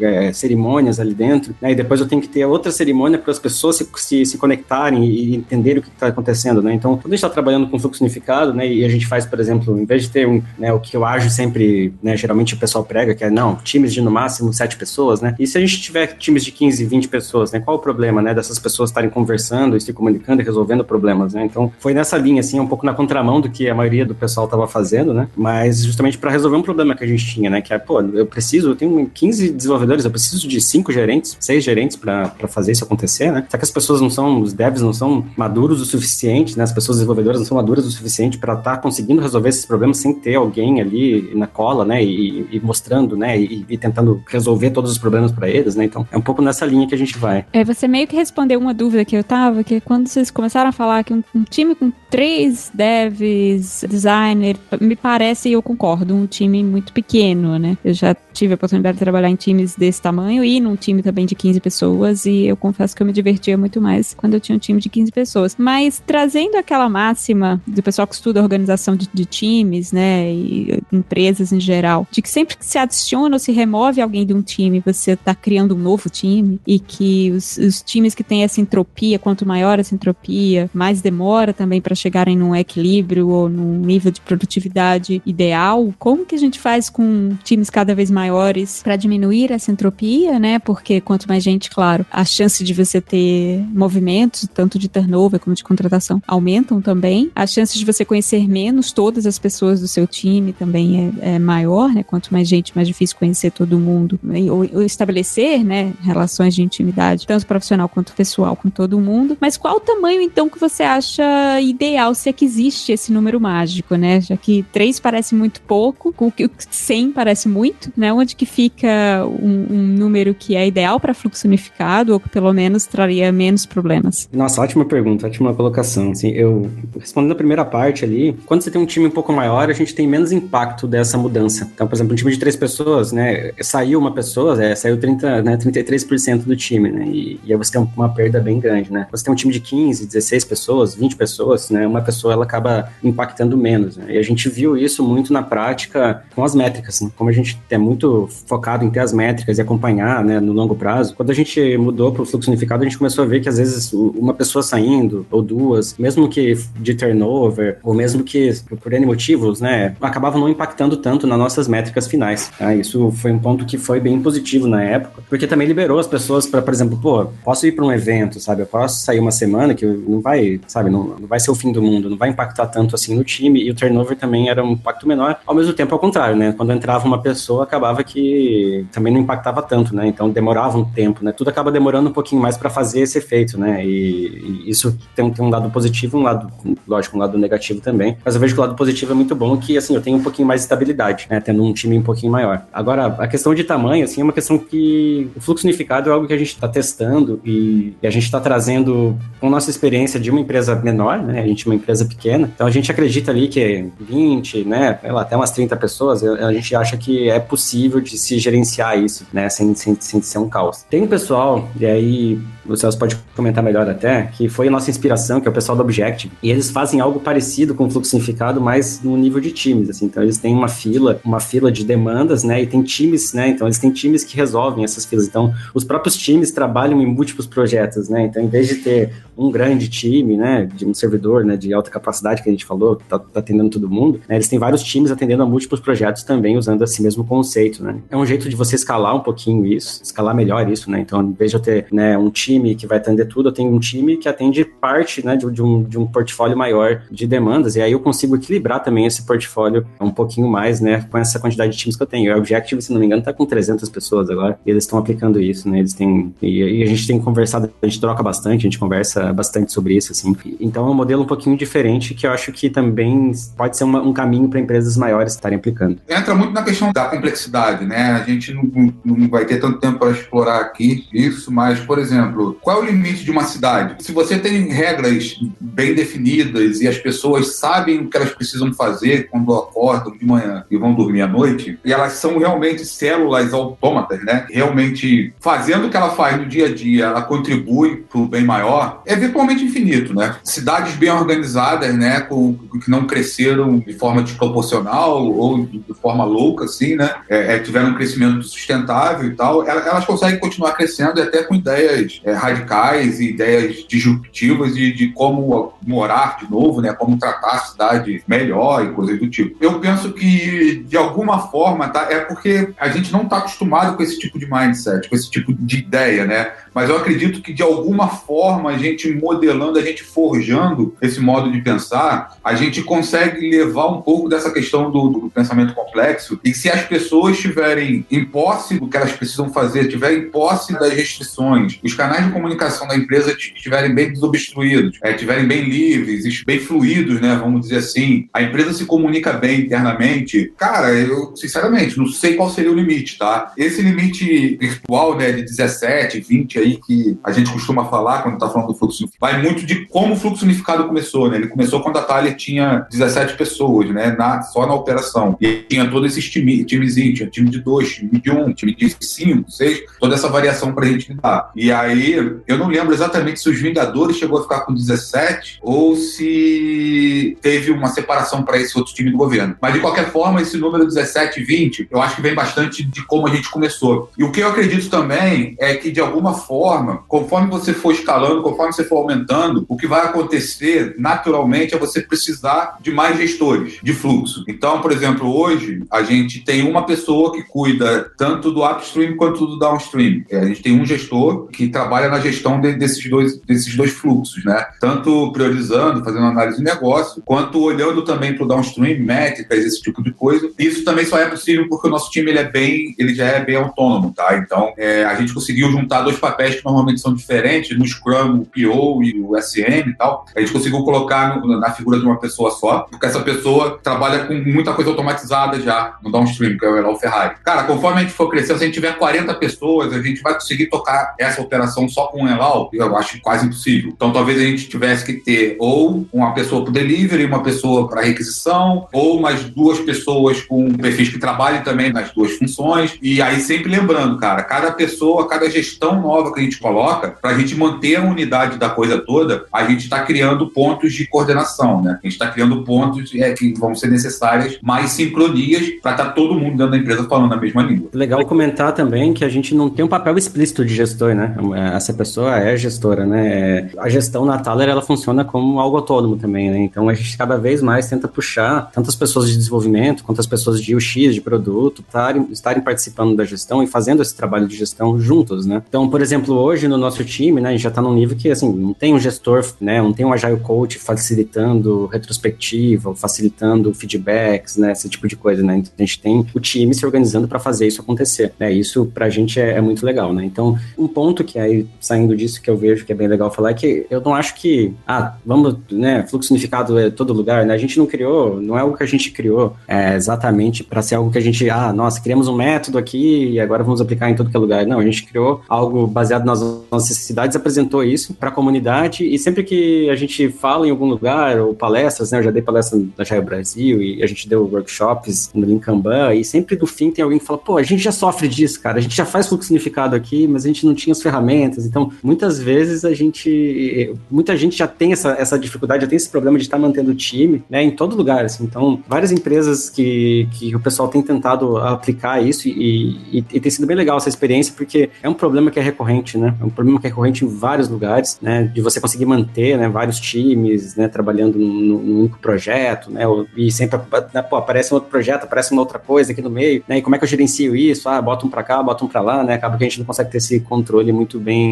é, cerimônias ali dentro, né, e depois eu tenho que ter outra cerimônia para as pessoas se, se, se, conectarem e entenderem o que está acontecendo, né? Então, quando a gente está trabalhando com fluxo unificado, né, e a gente faz, por exemplo, em vez de ter um, né, o que eu ajo sempre, né, geralmente o pessoal prega, que é, não, times de no máximo sete pessoas, né? E se a gente tiver times de 15, 20 pessoas, né, qual o problema, né, dessas pessoas estarem conversando se comunicando e resolvendo problemas, né? Então, foi nessa linha, assim, um pouco na contramão do que a maioria do pessoal estava fazendo, né? Mas justamente para resolver um problema que a gente tinha, né? Que é, pô, eu preciso, eu tenho 15 desenvolvedores, eu preciso de cinco gerentes, seis gerentes para fazer isso acontecer, né? Só que as pessoas não são, os devs não são maduros o suficiente, né? As pessoas desenvolvedoras não são maduras o suficiente para estar tá conseguindo resolver esses problemas sem ter alguém ali na cola, né? E, e mostrando, né? E, e, tentando resolver todos os problemas para eles, né? Então, é um pouco nessa linha que a gente vai. É, você meio que respondeu uma dúvida que eu tava, que quando vocês começaram a falar que um, um time com três devs, designer, me parece, e eu concordo, um time muito pequeno, né? Eu já tive a oportunidade de trabalhar em times desse tamanho e num time também de 15 pessoas, e eu confesso que eu me divertia muito mais quando eu tinha um time de 15 pessoas. Mas trazendo aquela máxima do pessoal que estuda organização de, de times, né, e empresas em geral, de que sempre que se adiciona ou se remove alguém de um time, você está criando um novo time, e que os, os times que têm essa entropia, quanto maior essa entropia, mais demora também para chegarem num equilíbrio ou num nível de produtividade ideal. Como que a gente faz com times cada vez maiores para diminuir essa entropia, né? Porque quanto mais gente, claro, a chance de você ter movimentos, tanto de turnover como de contratação, aumentam também. A chance de você conhecer menos todas as pessoas do seu time também é, é maior, né? Quanto mais gente, mais difícil conhecer todo mundo ou, ou estabelecer, né, relações de intimidade, tanto profissional quanto pessoal com todo mundo. Mas qual o tamanho então que você acha ideal se é que existe esse número mágico, né? Já que 3 parece muito pouco, o que 100 parece muito, né? Onde que fica um, um número que é ideal para fluxo unificado ou que pelo menos traria menos problemas? Nossa, ótima pergunta, ótima colocação. Assim, eu respondendo a primeira parte ali, quando você tem um time um pouco maior, a gente tem menos impacto dessa mudança. Então, por exemplo, um time de três pessoas, né? Saiu uma pessoa, é, saiu 30, né, 33% do time, né? E, e aí você tem uma perda bem grande, né? Você tem um time de 15, 16 pessoas, 20 pessoas, né? Uma pessoa ela acaba impactando menos. Né? E a gente viu isso muito na prática com as métricas. Né? Como a gente é muito focado em ter as métricas e acompanhar né, no longo prazo, quando a gente mudou para o fluxo unificado, a gente começou a ver que às vezes uma pessoa saindo, ou duas, mesmo que de turnover, ou mesmo que por N motivos, né, acabavam não impactando tanto nas nossas métricas finais. Tá? Isso foi um ponto que foi bem positivo na época, porque também liberou as pessoas para, por exemplo, pô, posso ir para um evento, sabe? Eu posso sair uma semana que não vai, sabe, não, não vai ser o fim do mundo, não vai impactar tanto assim no time, e o turnover também era um impacto menor. Ao mesmo tempo, ao contrário, né? Quando entrava uma pessoa, acabava que também não impactava tanto, né? Então demorava um tempo, né? Tudo acaba demorando um pouquinho mais para fazer esse efeito, né? E, e isso tem, tem, um lado positivo, um lado, lógico, um lado negativo também. Mas eu vejo que o lado positivo é muito bom, que assim, eu tenho um pouquinho mais de estabilidade, né? Tendo um time um pouquinho maior. Agora, a questão de tamanho, assim, é uma questão que o fluxo unificado é algo que a gente está testando e, e, a gente está trazendo com nossa experiência de uma empresa menor, né? A gente é uma empresa pequena, então a gente acredita ali que 20, né, lá, até umas 30 pessoas, a gente acha que é possível de se gerenciar isso, né, sem, sem, sem ser um caos. Tem pessoal, e aí o Celso pode comentar melhor até, que foi a nossa inspiração, que é o pessoal do Objective, e eles fazem algo parecido com o fluxo significado, mas no nível de times, assim, então eles têm uma fila, uma fila de demandas, né, e tem times, né, então eles têm times que resolvem essas filas, então os próprios times trabalham em múltiplos projetos, né, então em vez de ter um grande time, né, de um servidor, né, de alta capacidade que a gente falou, tá, tá atendendo todo mundo, né, eles têm vários times atendendo a múltiplos projetos também usando esse mesmo conceito, né. É um jeito de você escalar um pouquinho isso, escalar melhor isso, né, então em vez de eu ter, né, um time que vai atender tudo, eu tenho um time que atende parte, né, de, de, um, de um portfólio maior de demandas, e aí eu consigo equilibrar também esse portfólio um pouquinho mais, né, com essa quantidade de times que eu tenho. O Objective, se não me engano, tá com 300 pessoas agora, e eles estão aplicando isso, né, eles têm, e, e a gente tem conversado, a gente troca bastante, a gente conversa bastante sobre isso, assim. Então é um modelo um pouquinho diferente que eu acho que também pode ser uma, um caminho para empresas maiores estarem aplicando. Entra muito na questão da complexidade, né? A gente não, não vai ter tanto tempo para explorar aqui isso, mas, por exemplo, qual é o limite de uma cidade? Se você tem regras bem definidas e as pessoas sabem o que elas precisam fazer quando acordam de manhã e vão dormir à noite, e elas são realmente células autômatas, né? Realmente fazendo o que ela faz no dia a dia, ela contribui para o bem maior, é virtualmente infinito, né? Cidades bem organizadas, né? Com, que não cresceram de forma desproporcional ou de, de forma louca, assim, né? É, é, tiveram um crescimento sustentável e tal, elas conseguem continuar crescendo e até com ideias é, radicais e ideias disruptivas de, de como morar de novo, né? Como tratar a cidade melhor e coisas do tipo. Eu penso que, de alguma forma, tá? É porque a gente não está acostumado com esse tipo de mindset, com esse tipo de ideia, né? Mas eu acredito que, de alguma forma, a gente modelando, a gente forjando esse modo de pensar, a gente consegue levar um pouco dessa questão do, do pensamento complexo. E se as pessoas estiverem em posse do que elas precisam fazer, tiverem em posse das restrições, os canais de comunicação da empresa estiverem bem desobstruídos, é, estiverem bem livres, bem fluidos, né? Vamos dizer assim, a empresa se comunica bem internamente. Cara, eu, sinceramente, não sei qual seria o limite, tá? Esse limite virtual, né, de 17, 20 aí, que a gente costuma falar quando tá falando do fluxo, vai muito de como o fluxo unificado começou, né? Ele começou quando a Thalia tinha 17 pessoas, né? Na, só na operação. E tinha todos esses time, timezinhos, tinha time de dois, time de um, time de cinco, seis, toda essa variação pra gente lidar. E aí, eu não lembro exatamente se os Vingadores chegou a ficar com 17 ou se teve uma separação para esse outro time do governo. Mas de qualquer forma, esse número 17 e 20, eu acho que vem bastante de como a gente começou. E o que eu acredito também é que, de alguma forma, conforme você for escalando, conforme você for aumentando, o que vai acontecer naturalmente é você precisar de mais gestores de fluxo. Então, por exemplo, hoje a gente tem uma pessoa que cuida tanto do upstream quanto do downstream. É, a gente tem um gestor que trabalha na gestão de, desses, dois, desses dois fluxos, né? Tanto priorizando, fazendo análise de negócio, quanto olhando também para o downstream, métricas, esse tipo de coisa. Isso também só é possível porque o nosso time ele é bem, ele já é bem autônomo, tá? Então, é, a gente conseguiu juntar dois papéis que normalmente são diferentes, no Scrum, o PO e o SM e tal. A gente conseguiu colocar no, na figura de uma pessoa só, porque essa pessoa trabalha com muita coisa automatizada já no downstream, que é o Elon Ferrari. Cara, conforme a gente for crescendo, se a gente tiver 40 pessoas, a gente vai conseguir tocar essa operação só com um Elal? Eu acho quase impossível. Então, talvez a gente tivesse que ter ou uma pessoa para delivery, uma pessoa para requisição, ou mais duas pessoas com perfis que trabalhem também nas duas funções. E aí, sempre lembrando, cara, cada pessoa, cada gestão nova que a gente coloca, para a gente manter a unidade da coisa toda, a gente está criando pontos de coordenação, né? A gente está criando pontos é, que vão ser necessárias mais sincronias para estar tá todo mundo dentro da empresa falando a mesma língua. Legal comentar também que a gente não tem um papel explícito de gestor, né? Essa pessoa é gestora, né? A gestão na Thaler, ela funciona como algo autônomo também, né? Então a gente cada vez mais tenta puxar tantas pessoas de desenvolvimento quanto as pessoas de UX, de produto, estarem, estarem participando da gestão e fazendo esse trabalho de gestão juntos, né? Então, por exemplo, hoje no nosso time, né, a gente já está num nível que, assim, não tem um gestor, né, não tem um agile coach facilitando retrospectiva, facilitando feedbacks, né, esse tipo de coisa, né? Então, a gente tem o time se organizando para fazer isso acontecer, né? Isso pra gente é, é, muito legal, né? Então, um ponto que aí saindo disso que eu vejo que é bem legal falar é que eu não acho que, ah, vamos, né, fluxo unificado é todo lugar, né? A gente não criou, não é algo que a gente criou é, exatamente para ser algo que a gente, ah, nossa, criamos um método aqui e agora vamos aplicar em todo que é lugar. Não, a gente criou algo baseado nas nossas necessidades, apresentou isso para a comunidade e sempre que a gente fala em algum lugar ou palestras, né? Eu já dei palestra na Jaio Brasil e a gente deu workshops no Linkanban e sempre do fim tem alguém que fala, pô, a gente já sofre disso, cara, a gente já faz fluxo unificado aqui, mas a gente não tinha as ferramentas, ferramentas. Então, muitas vezes a gente, muita gente já tem essa, essa dificuldade, já tem esse problema de estar mantendo o time, né, em todo lugar. Assim. Então, várias empresas que, que o pessoal tem tentado aplicar isso e, e, e, tem sido bem legal essa experiência, porque é um problema que é recorrente, né? É um problema que é recorrente em vários lugares, né? De você conseguir manter, né, vários times, né, trabalhando num, num único projeto, né? E sempre né, pô, aparece um outro projeto, aparece uma outra coisa aqui no meio, né? E como é que eu gerencio isso? Ah, bota um para cá, bota um para lá, né? Acaba que a gente não consegue ter esse controle muito bem,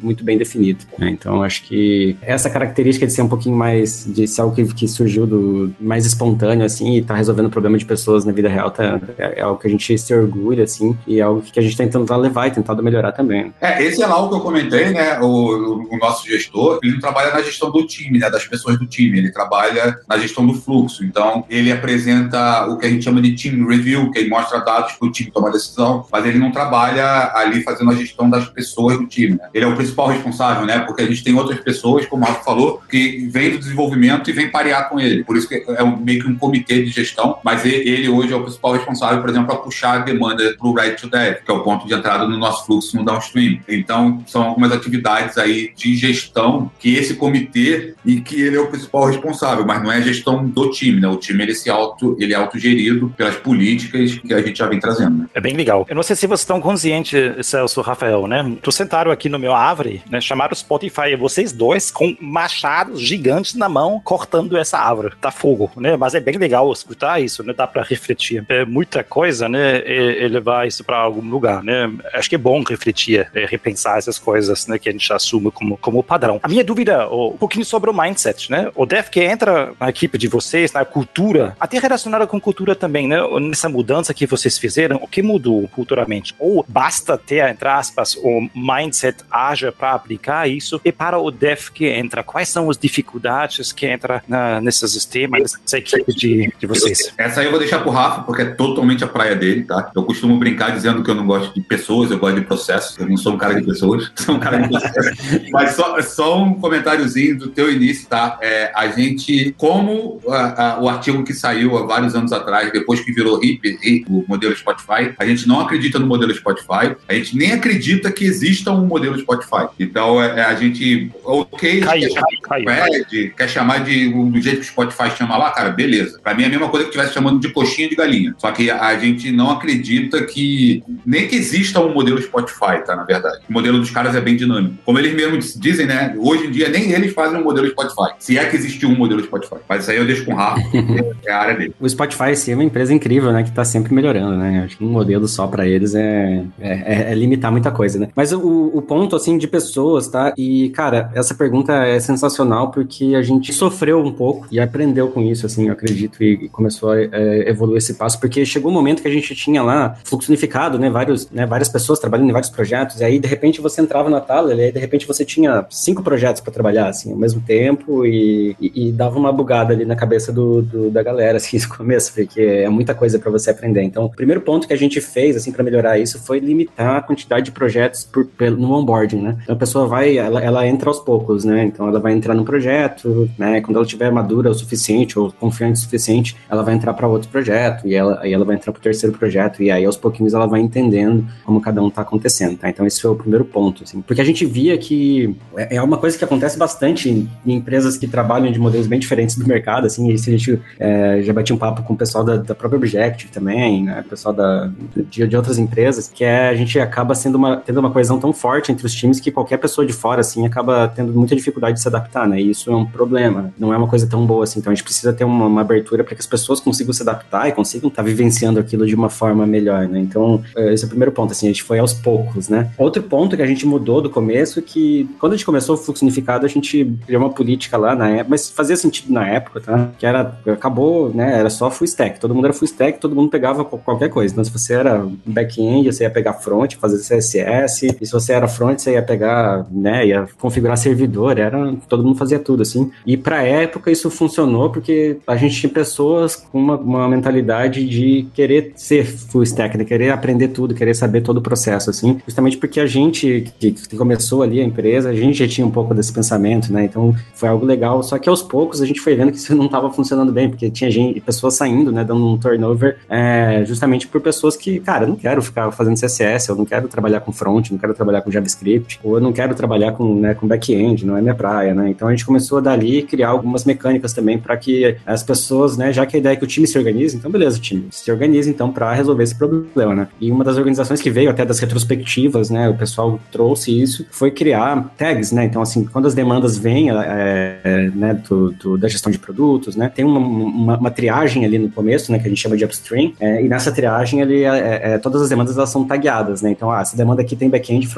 muito bem definido. Né? Então, acho que essa característica de ser um pouquinho mais, de ser algo que, que surgiu do mais espontâneo, assim, e tá resolvendo o problema de pessoas na vida real, tá, é, é algo que a gente se orgulha, assim, e é algo que a gente tá tentando levar e tentado melhorar também. É, esse é lá o que eu comentei, né? O, o, nosso gestor, ele não trabalha na gestão do time, né? Das pessoas do time, ele trabalha na gestão do fluxo. Então, ele apresenta o que a gente chama de team review, que ele mostra dados para o time tomar decisão, mas ele não trabalha ali fazendo a gestão das pessoas do time. Ele é o principal responsável, né? Porque a gente tem outras pessoas, como o Rafa falou, que vêm do desenvolvimento e vêm parear com ele. Por isso que é meio que um comitê de gestão, mas ele hoje é o principal responsável, por exemplo, para puxar a demanda para o Right to Dev, que é o ponto de entrada no nosso fluxo no downstream. Então, são algumas atividades aí de gestão que esse comitê e que ele é o principal responsável, mas não é a gestão do time, né? O time ele se auto, ele é autogerido pelas políticas que a gente já vem trazendo. Né? É bem legal. Eu não sei se vocês estão conscientes, Celso, Rafael, né? Tu sentaram aqui no meu árvore, né? Chamaram o Spotify, vocês dois com machados gigantes na mão cortando essa árvore. Tá fogo, né? Mas é bem legal escutar isso, né? Dá para refletir. É muita coisa, né? E, e levar isso para algum lugar, né? Acho que é bom refletir, é, repensar essas coisas, né? Que a gente assume como, como padrão. A minha dúvida, um pouquinho sobre o mindset, né? O Dev que entra na equipe de vocês, na cultura, até relacionada com cultura também, né? Nessa mudança que vocês fizeram, o que mudou culturalmente? Ou basta ter, entre aspas, o mindset ágil para aplicar isso? E para o Dev que entra, quais são as dificuldades que entra na, nesses sistemas, nessa equipe de, de vocês? Essa aí eu vou deixar pro Rafa, porque é totalmente a praia dele, tá? Eu costumo brincar dizendo que eu não gosto de pessoas, eu gosto de processos. Eu não sou um cara de pessoas, sou um cara de processos. Mas só, só um comentáriozinho do teu início, tá? É, a gente, como a, a, o artigo que saiu há vários anos atrás, depois que virou HIP, o modelo Spotify, a gente não acredita no modelo Spotify, a gente nem acredita que exista um modelo Spotify. Então, é, é a gente, ok, caiu, quer, chamar caiu. de, quer chamar de, do jeito que o Spotify chama lá, cara, beleza. Pra mim é a mesma coisa que estivesse chamando de coxinha de galinha. Só que a gente não acredita que, nem que exista um modelo Spotify, tá, na verdade. O modelo dos caras é bem dinâmico. Como eles mesmos dizem, né, hoje em dia nem eles fazem um modelo Spotify. Se é que existiu um modelo Spotify. Mas isso aí eu deixo com o Rafa, é a área dele. O Spotify, sim, é uma empresa incrível, né, que tá sempre melhorando, né? Acho que um modelo só para eles é, é, é, é, limitar muita coisa, né? Mas o, o ponto, assim, de pessoas, tá? E, cara, essa pergunta é sensacional porque a gente sofreu um pouco e aprendeu com isso, assim, eu acredito, e começou a é, evoluir esse passo, porque chegou um momento que a gente tinha lá fluxo unificado, né? Vários, né? Várias pessoas trabalhando em vários projetos, e aí, de repente, você entrava na tala, e aí, de repente, você tinha cinco projetos para trabalhar, assim, ao mesmo tempo, e, e, e, dava uma bugada ali na cabeça do, do da galera, assim, no começo, porque é muita coisa para você aprender. Então, o primeiro ponto que a gente fez, assim, para melhorar isso foi limitar a quantidade de projetos por, no onboarding, né? Então, a pessoa vai, ela, ela entra aos poucos, né? Então, ela vai entrar no projeto, né? Quando ela tiver madura o suficiente ou confiante o suficiente, ela vai entrar para outro projeto e ela, aí ela vai entrar para o terceiro projeto e aí aos pouquinhos ela vai entendendo como cada um tá acontecendo, tá? Então, esse foi o primeiro ponto, assim. Porque a gente via que é, é uma coisa que acontece bastante em, em empresas que trabalham de modelos bem diferentes do mercado, assim, se a gente é, já batia um papo com o pessoal da, da própria Objective também, né? O pessoal da, de, de outras empresas, que é, a gente acaba sendo uma, tendo uma coesão tão forte entre os times que qualquer pessoa de fora, assim, acaba tendo muita dificuldade de se adaptar, né? E isso é um problema, não é uma coisa tão boa assim. Então a gente precisa ter uma, uma abertura para que as pessoas consigam se adaptar e consigam estar tá vivenciando aquilo de uma forma melhor, né? Então, é, esse é o primeiro ponto, assim, a gente foi aos poucos, né? Outro ponto que a gente mudou do começo é que quando a gente começou o fluxo unificado, a gente criou uma política lá na época, mas fazia sentido na época, tá? Que era, acabou, né? Era só full stack, todo mundo era full stack, todo mundo pegava qualquer coisa. Então, se você era back-end, você ia pegar front, fazer CSS, e se você era front, você ia pegar, né? Ia configurar servidor, era, todo mundo fazia tudo, assim. E pra época isso funcionou porque a gente tinha pessoas com uma, uma mentalidade de querer ser full stack, de querer aprender tudo, querer saber todo o processo, assim. Justamente porque a gente que, que começou ali a empresa, a gente já tinha um pouco desse pensamento, né? Então foi algo legal. Só que aos poucos a gente foi vendo que isso não estava funcionando bem, porque tinha gente, pessoas saindo, né? Dando um turnover, é, justamente por pessoas que, cara, eu não quero ficar fazendo CSS, eu não quero trabalhar com front, não quero trabalhar com JavaScript JavaScript, ou eu não quero trabalhar com, né, com back-end, não é minha praia, né? Então a gente começou dali criar algumas mecânicas também para que as pessoas, né, já que a ideia é que o time se organize, então beleza, o time se organiza então para resolver esse problema, né? E uma das organizações que veio até das retrospectivas, né, o pessoal trouxe isso, foi criar tags, né? Então assim, quando as demandas vêm, é, é, né, do, do, da gestão de produtos, né, tem uma, uma, uma, triagem ali no começo, né, que a gente chama de upstream, é, e nessa triagem ele, é, é, todas as demandas elas são tagueadas, né? Então, ah, essa demanda aqui tem back-end e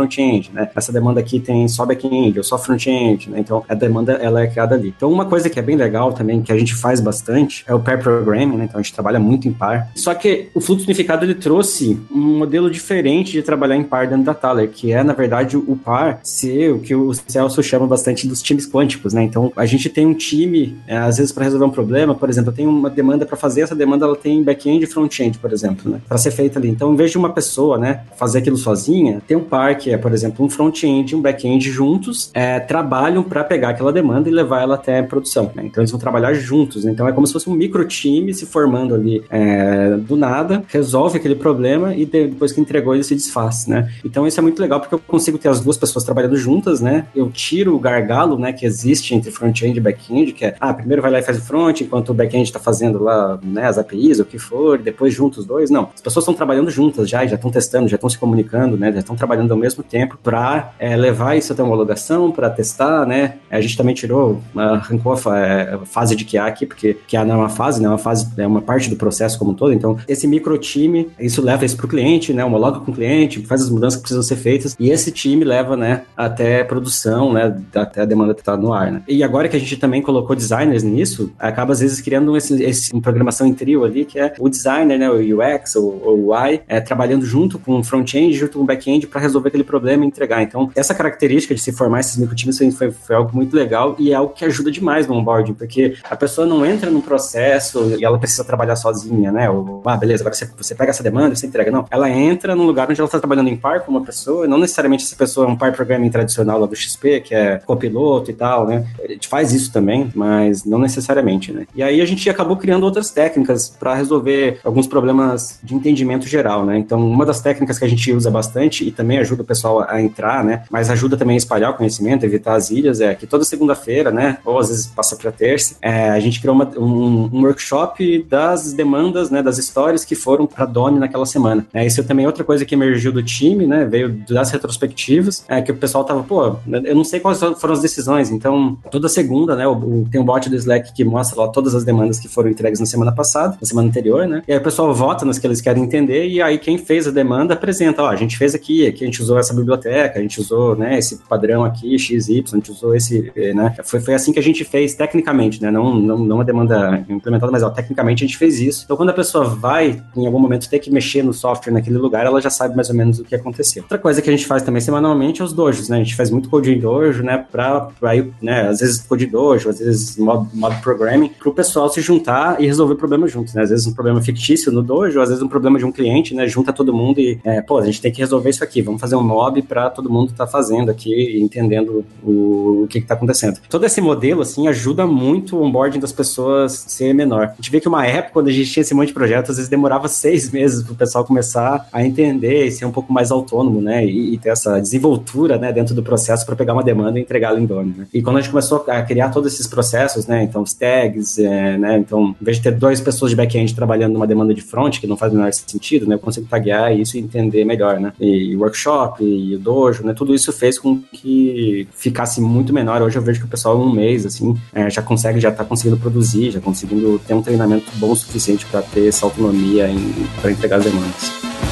front-end, né? Essa demanda aqui tem só back-end ou só front-end, né? Então, a demanda ela é criada ali. Então, uma coisa que é bem legal também, que a gente faz bastante, é o pair programming, né? Então, a gente trabalha muito em par. Só que o fluxo unificado, ele trouxe um modelo diferente de trabalhar em par dentro da Thaler, que é, na verdade, o par ser o que o Celso chama bastante dos times quânticos, né? Então, a gente tem um time, é, às vezes, para resolver um problema, por exemplo, eu tenho uma demanda para fazer, essa demanda ela tem back-end e front-end, por exemplo, né? Para ser feita ali. Então, em vez de uma pessoa, né, fazer aquilo sozinha, tem um par que é, por exemplo, um front-end e um back-end juntos, é, trabalham para pegar aquela demanda e levar ela até produção. Né? Então, eles vão trabalhar juntos. Então, é como se fosse um micro time se formando ali é, do nada, resolve aquele problema e depois que entregou ele se desfaz, né? Então, isso é muito legal porque eu consigo ter as duas pessoas trabalhando juntas, né? Eu tiro o gargalo, né, que existe entre front-end e back-end, que é, ah, primeiro vai lá e faz o front, enquanto o back-end está fazendo lá, né, as APIs, o que for, depois juntos os dois. Não, as pessoas estão trabalhando juntas já, já estão testando, já estão se comunicando, né? Já estão trabalhando ao mesmo tempo para é, levar isso até homologação, para testar, né? A gente também tirou, arrancou a, é, fase de QA aqui, porque QA não é uma fase, né? É uma fase, é uma parte do processo como um todo. Então, esse micro time, isso leva isso para o cliente, né? Homologa com o cliente, faz as mudanças que precisam ser feitas, e esse time leva, né, até produção, né? Até a demanda estar no ar, né? E agora que a gente também colocou designers nisso, acaba às vezes criando esse, esse uma programação em trio ali, que é o designer, né? O UX ou o UI, é, trabalhando junto com o front-end, junto com o back-end para resolver aquele problema e entregar. Então, essa característica de se formar esses microtimes foi, foi algo muito legal e é algo que ajuda demais no onboarding, porque a pessoa não entra num processo e ela precisa trabalhar sozinha, né? Ou, ah, beleza, agora você, você pega essa demanda você entrega. Não, ela entra num lugar onde ela está trabalhando em par com uma pessoa, não necessariamente essa pessoa é um par programming tradicional lá do XP, que é copiloto e tal, né? A gente faz isso também, mas não necessariamente, né? E aí a gente acabou criando outras técnicas para resolver alguns problemas de entendimento geral, né? Então, uma das técnicas que a gente usa bastante e também ajuda o pessoal a entrar, né? Mas ajuda também a espalhar o conhecimento, evitar as ilhas, é que toda segunda-feira, né? Ou às vezes passa para terça, é, a gente criou uma, um, um, workshop das demandas, né? Das histórias que foram para Doni naquela semana. É, isso é também outra coisa que emergiu do time, né? Veio das retrospectivas, é que o pessoal tava, pô, eu não sei quais foram as decisões, então toda segunda, né? O, o, tem um bot do Slack que mostra lá todas as demandas que foram entregues na semana passada, na semana anterior, né? E aí o pessoal vota nas que eles querem entender e aí quem fez a demanda apresenta, ó, a gente fez aqui, aqui a gente usou essa biblioteca, a gente usou, né, esse padrão aqui, XY, a gente usou esse, eh, né, foi, foi assim que a gente fez tecnicamente, né, não, não, não a demanda implementada, mas ó, tecnicamente a gente fez isso. Então quando a pessoa vai, em algum momento, ter que mexer no software naquele lugar, ela já sabe mais ou menos o que aconteceu. Outra coisa que a gente faz também semanalmente é os dojos, né, a gente faz muito code dojo, né, pra, pra né, às vezes code dojo, às vezes mob, mob programming, pro pessoal se juntar e resolver problemas juntos, né, às vezes um problema fictício no dojo, às vezes um problema de um cliente, né, junta todo mundo e, é, pô, a gente tem que resolver isso aqui, vamos fazer um mob para todo mundo estar tá fazendo aqui, entendendo o, o que está acontecendo. Todo esse modelo, assim, ajuda muito o onboarding das pessoas ser menor. A gente vê que uma época, quando a gente tinha esse monte de projetos, às vezes demorava seis meses para o pessoal começar a entender e ser um pouco mais autônomo, né, e, e ter essa desenvoltura, né, dentro do processo para pegar uma demanda e entregá-la em dono, né. E quando a gente começou a criar todos esses processos, né, então os tags, é, né, então, em vez de ter duas pessoas de back-end trabalhando numa demanda de front, que não faz o menor sentido, né, eu consigo taguear isso e entender melhor, né? E workshop, e dojo, né? Tudo isso fez com que ficasse muito menor. Hoje eu vejo que o pessoal em um mês, assim, é, já consegue, já tá conseguindo produzir, já conseguindo ter um treinamento bom o suficiente para ter essa autonomia para entregar as demandas.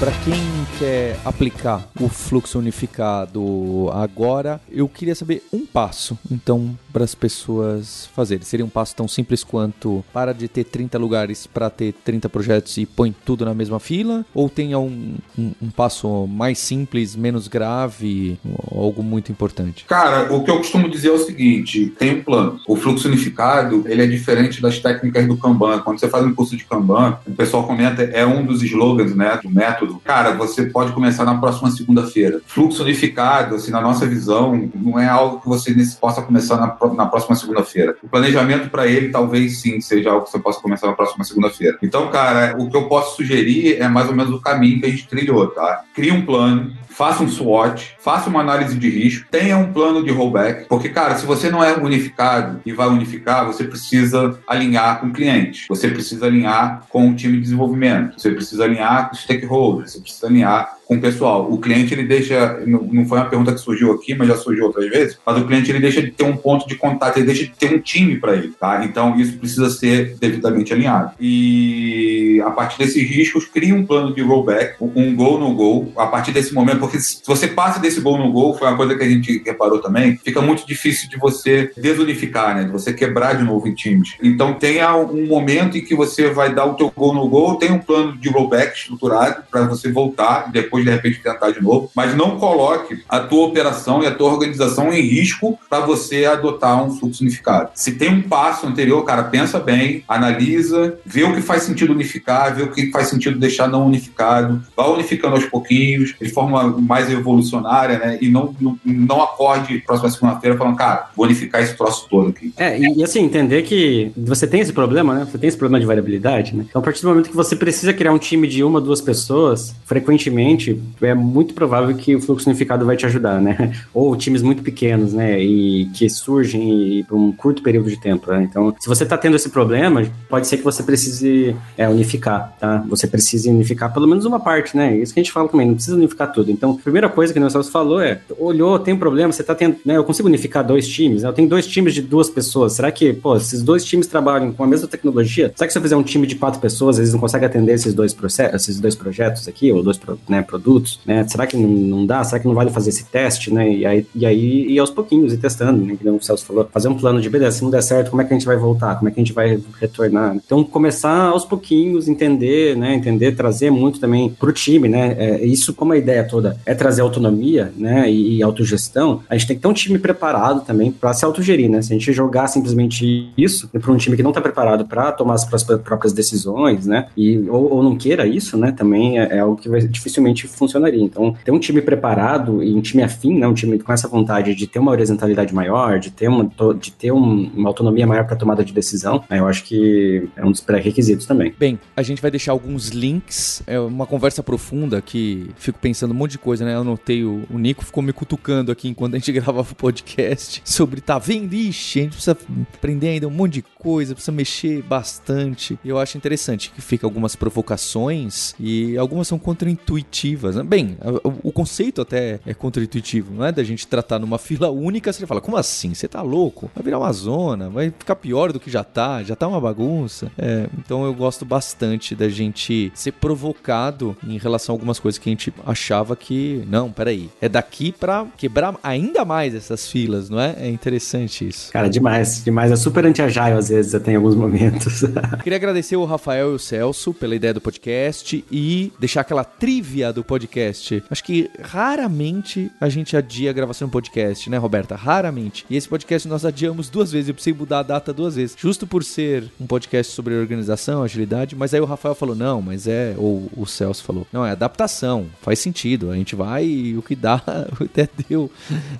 Para quem quer aplicar o fluxo unificado agora, eu queria saber um passo, então, para as pessoas fazerem. Seria um passo tão simples quanto para de ter 30 lugares para ter 30 projetos e põe tudo na mesma fila? Ou tem um, um, um passo mais simples, menos grave, algo muito importante? Cara, o que eu costumo dizer é o seguinte: tem um plano. O fluxo unificado ele é diferente das técnicas do Kanban. Quando você faz um curso de Kanban, o pessoal comenta, é um dos slogans, né? do método cara, você pode começar na próxima segunda-feira. Fluxo unificado, assim, na nossa visão, não é algo que você possa começar na, na próxima segunda-feira. O planejamento para ele talvez sim seja algo que você possa começar na próxima segunda-feira. Então, cara, o que eu posso sugerir é mais ou menos o caminho que a gente trilhou, tá? Cria um plano, faça um SWOT, faça uma análise de risco, tenha um plano de rollback, porque, cara, se você não é unificado e vai unificar, você precisa alinhar com o cliente, você precisa alinhar com o time de desenvolvimento, você precisa alinhar com os stakeholders, você precisa alinhar com o pessoal. O cliente ele deixa, não foi uma pergunta que surgiu aqui, mas já surgiu outras vezes, mas o cliente ele deixa de ter um ponto de contato, ele deixa de ter um time para ele, tá? Então isso precisa ser devidamente alinhado. E a partir desses riscos, cria um plano de rollback, um go no go, a partir desse momento, porque se você passa desse go no go, foi uma coisa que a gente reparou também, fica muito difícil de você desunificar, né? De você quebrar de novo em times. Então tenha um momento em que você vai dar o teu go no go, tem um plano de rollback estruturado para você voltar depois depois de repente tentar de novo, mas não coloque a tua operação e a tua organização em risco para você adotar um fluxo unificado. Se tem um passo anterior, cara, pensa bem, analisa, vê o que faz sentido unificar, vê o que faz sentido deixar não unificado, vá unificando aos pouquinhos, de forma mais evolucionária, né? E não, não, não acorde próxima segunda-feira falando, cara, vou unificar esse troço todo aqui. É, e, e assim, entender que você tem esse problema, né? Você tem esse problema de variabilidade, né? Então, a partir do momento que você precisa criar um time de uma, duas pessoas, frequentemente, é muito provável que o fluxo unificado vai te ajudar, né? Ou times muito pequenos, né? E que surgem por um curto período de tempo, né? Então, se você está tendo esse problema, pode ser que você precise é, unificar, tá? Você precise unificar pelo menos uma parte, né? Isso que a gente fala também, não precisa unificar tudo. Então, a primeira coisa que o Nelson falou é, olhou, tem um problema, você está tendo, né? Eu consigo unificar dois times, né? Eu tenho dois times de duas pessoas, será que, pô, esses dois times trabalham com a mesma tecnologia? Será que se eu fizer um time de quatro pessoas, eles não conseguem atender esses dois processos, esses dois projetos aqui, ou dois, né, produtos, né? Será que não, não dá? Será que não vale fazer esse teste, né? E aí, e aí e aos pouquinhos, e testando, né? Que o Celso falou, fazer um plano de beleza, se não der certo, como é que a gente vai voltar? Como é que a gente vai retornar? Então, começar aos pouquinhos, entender, né? Entender, trazer muito também pro time, né? É, isso, como a ideia toda é trazer autonomia, né? E, e autogestão, a gente tem que ter um time preparado também para se autogerir, né? Se a gente jogar simplesmente isso para um time que não está preparado para tomar as próprias decisões, né? E, ou, ou não queira isso, né? Também é, é algo que vai, dificilmente funcionaria. Então, ter um time preparado e um time afim, né, um time com essa vontade de ter uma horizontalidade maior, de ter uma, de ter um, uma autonomia maior para tomada de decisão, né, eu acho que é um dos pré-requisitos também. Bem, a gente vai deixar alguns links, é uma conversa profunda que fico pensando um monte de coisa, né? Eu anotei o, o Nico ficou me cutucando aqui enquanto a gente gravava o podcast sobre tá vendo, ixi, a gente precisa aprender ainda um monte de coisa, precisa mexer bastante. E eu acho interessante que fica algumas provocações e algumas são contraintuitivas. Né? Bem, o, o conceito até é contraintuitivo, não é da gente tratar numa fila única, você fala, como assim? Você tá louco? Vai virar uma zona, vai ficar pior do que já tá, já tá uma bagunça. É, então eu gosto bastante da gente ser provocado em relação a algumas coisas que a gente achava que, não, peraí, é daqui pra quebrar ainda mais essas filas, não é? É interessante isso. Cara, demais, demais. É super anti-agile às vezes, até em alguns momentos. Queria agradecer o Rafael e o Celso pela ideia do podcast e deixar aquela trivia do podcast. Acho que raramente a gente adia a gravação do podcast, né, Roberta? Raramente. E esse podcast nós adiamos duas vezes. Eu precisei mudar a data duas vezes. Justo por ser um podcast sobre organização, agilidade. Mas aí o Rafael falou: não, mas é. Ou o Celso falou: não, é adaptação. Faz sentido. A gente vai e o que dá, até deu.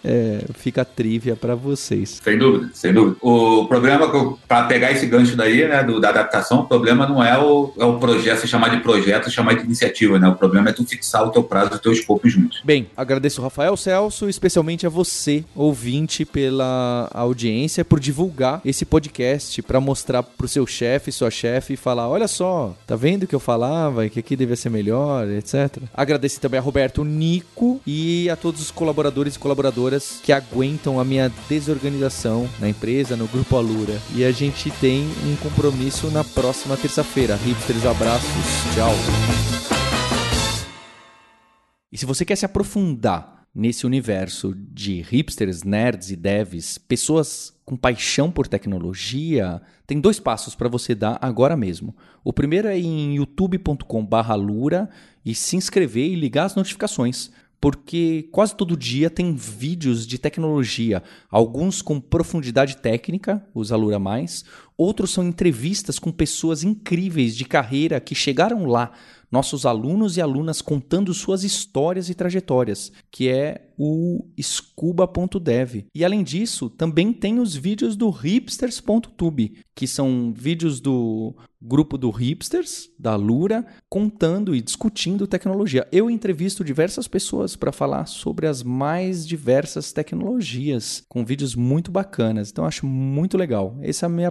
É, fica trivia para vocês. Sem dúvida, sem dúvida. O problema, para pegar esse gancho daí, né, do, da adaptação, o problema não é o, é o projeto, se chamar de projeto, chamar de iniciativa, né? O problema é tu fixar o teu prazo, o teu escopo juntos. Bem, agradeço o Rafael Celso, especialmente a você, ouvinte, pela audiência, por divulgar esse podcast para mostrar pro seu chefe, sua chefe e falar: olha só, tá vendo que eu falava que aqui devia ser melhor, etc. Agradeço também a Roberto Nico e a todos os colaboradores e colaboradoras que aguentam a minha desorganização na empresa, no Grupo Alura. E a gente tem um compromisso na próxima terça-feira. Hipsters, abraços, tchau. E se você quer se aprofundar nesse universo de hipsters, nerds e devs, pessoas com paixão por tecnologia, tem dois passos para você dar agora mesmo. O primeiro é em youtube.com/lura e se inscrever e ligar as notificações porque quase todo dia tem vídeos de tecnologia, alguns com profundidade técnica, os Alura Mais, outros são entrevistas com pessoas incríveis de carreira que chegaram lá nossos alunos e alunas contando suas histórias e trajetórias, que é o scuba.dev. E além disso, também tem os vídeos do hipsters.tube, que são vídeos do grupo do Hipsters, da Lura, contando e discutindo tecnologia. Eu entrevisto diversas pessoas para falar sobre as mais diversas tecnologias, com vídeos muito bacanas. Então, acho muito legal. Essa é a minha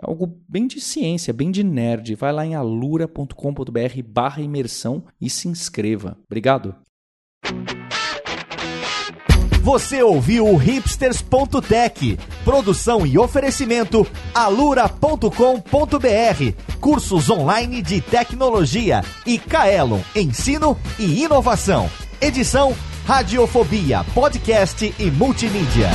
é algo bem de ciência, bem de nerd. Vai lá em alura.com.br barra imersão e se inscreva. Obrigado. Você ouviu o hipsters.tech, produção e oferecimento alura.com.br, cursos online de tecnologia e Kaelon, ensino e inovação. Edição Radiofobia, podcast e multimídia.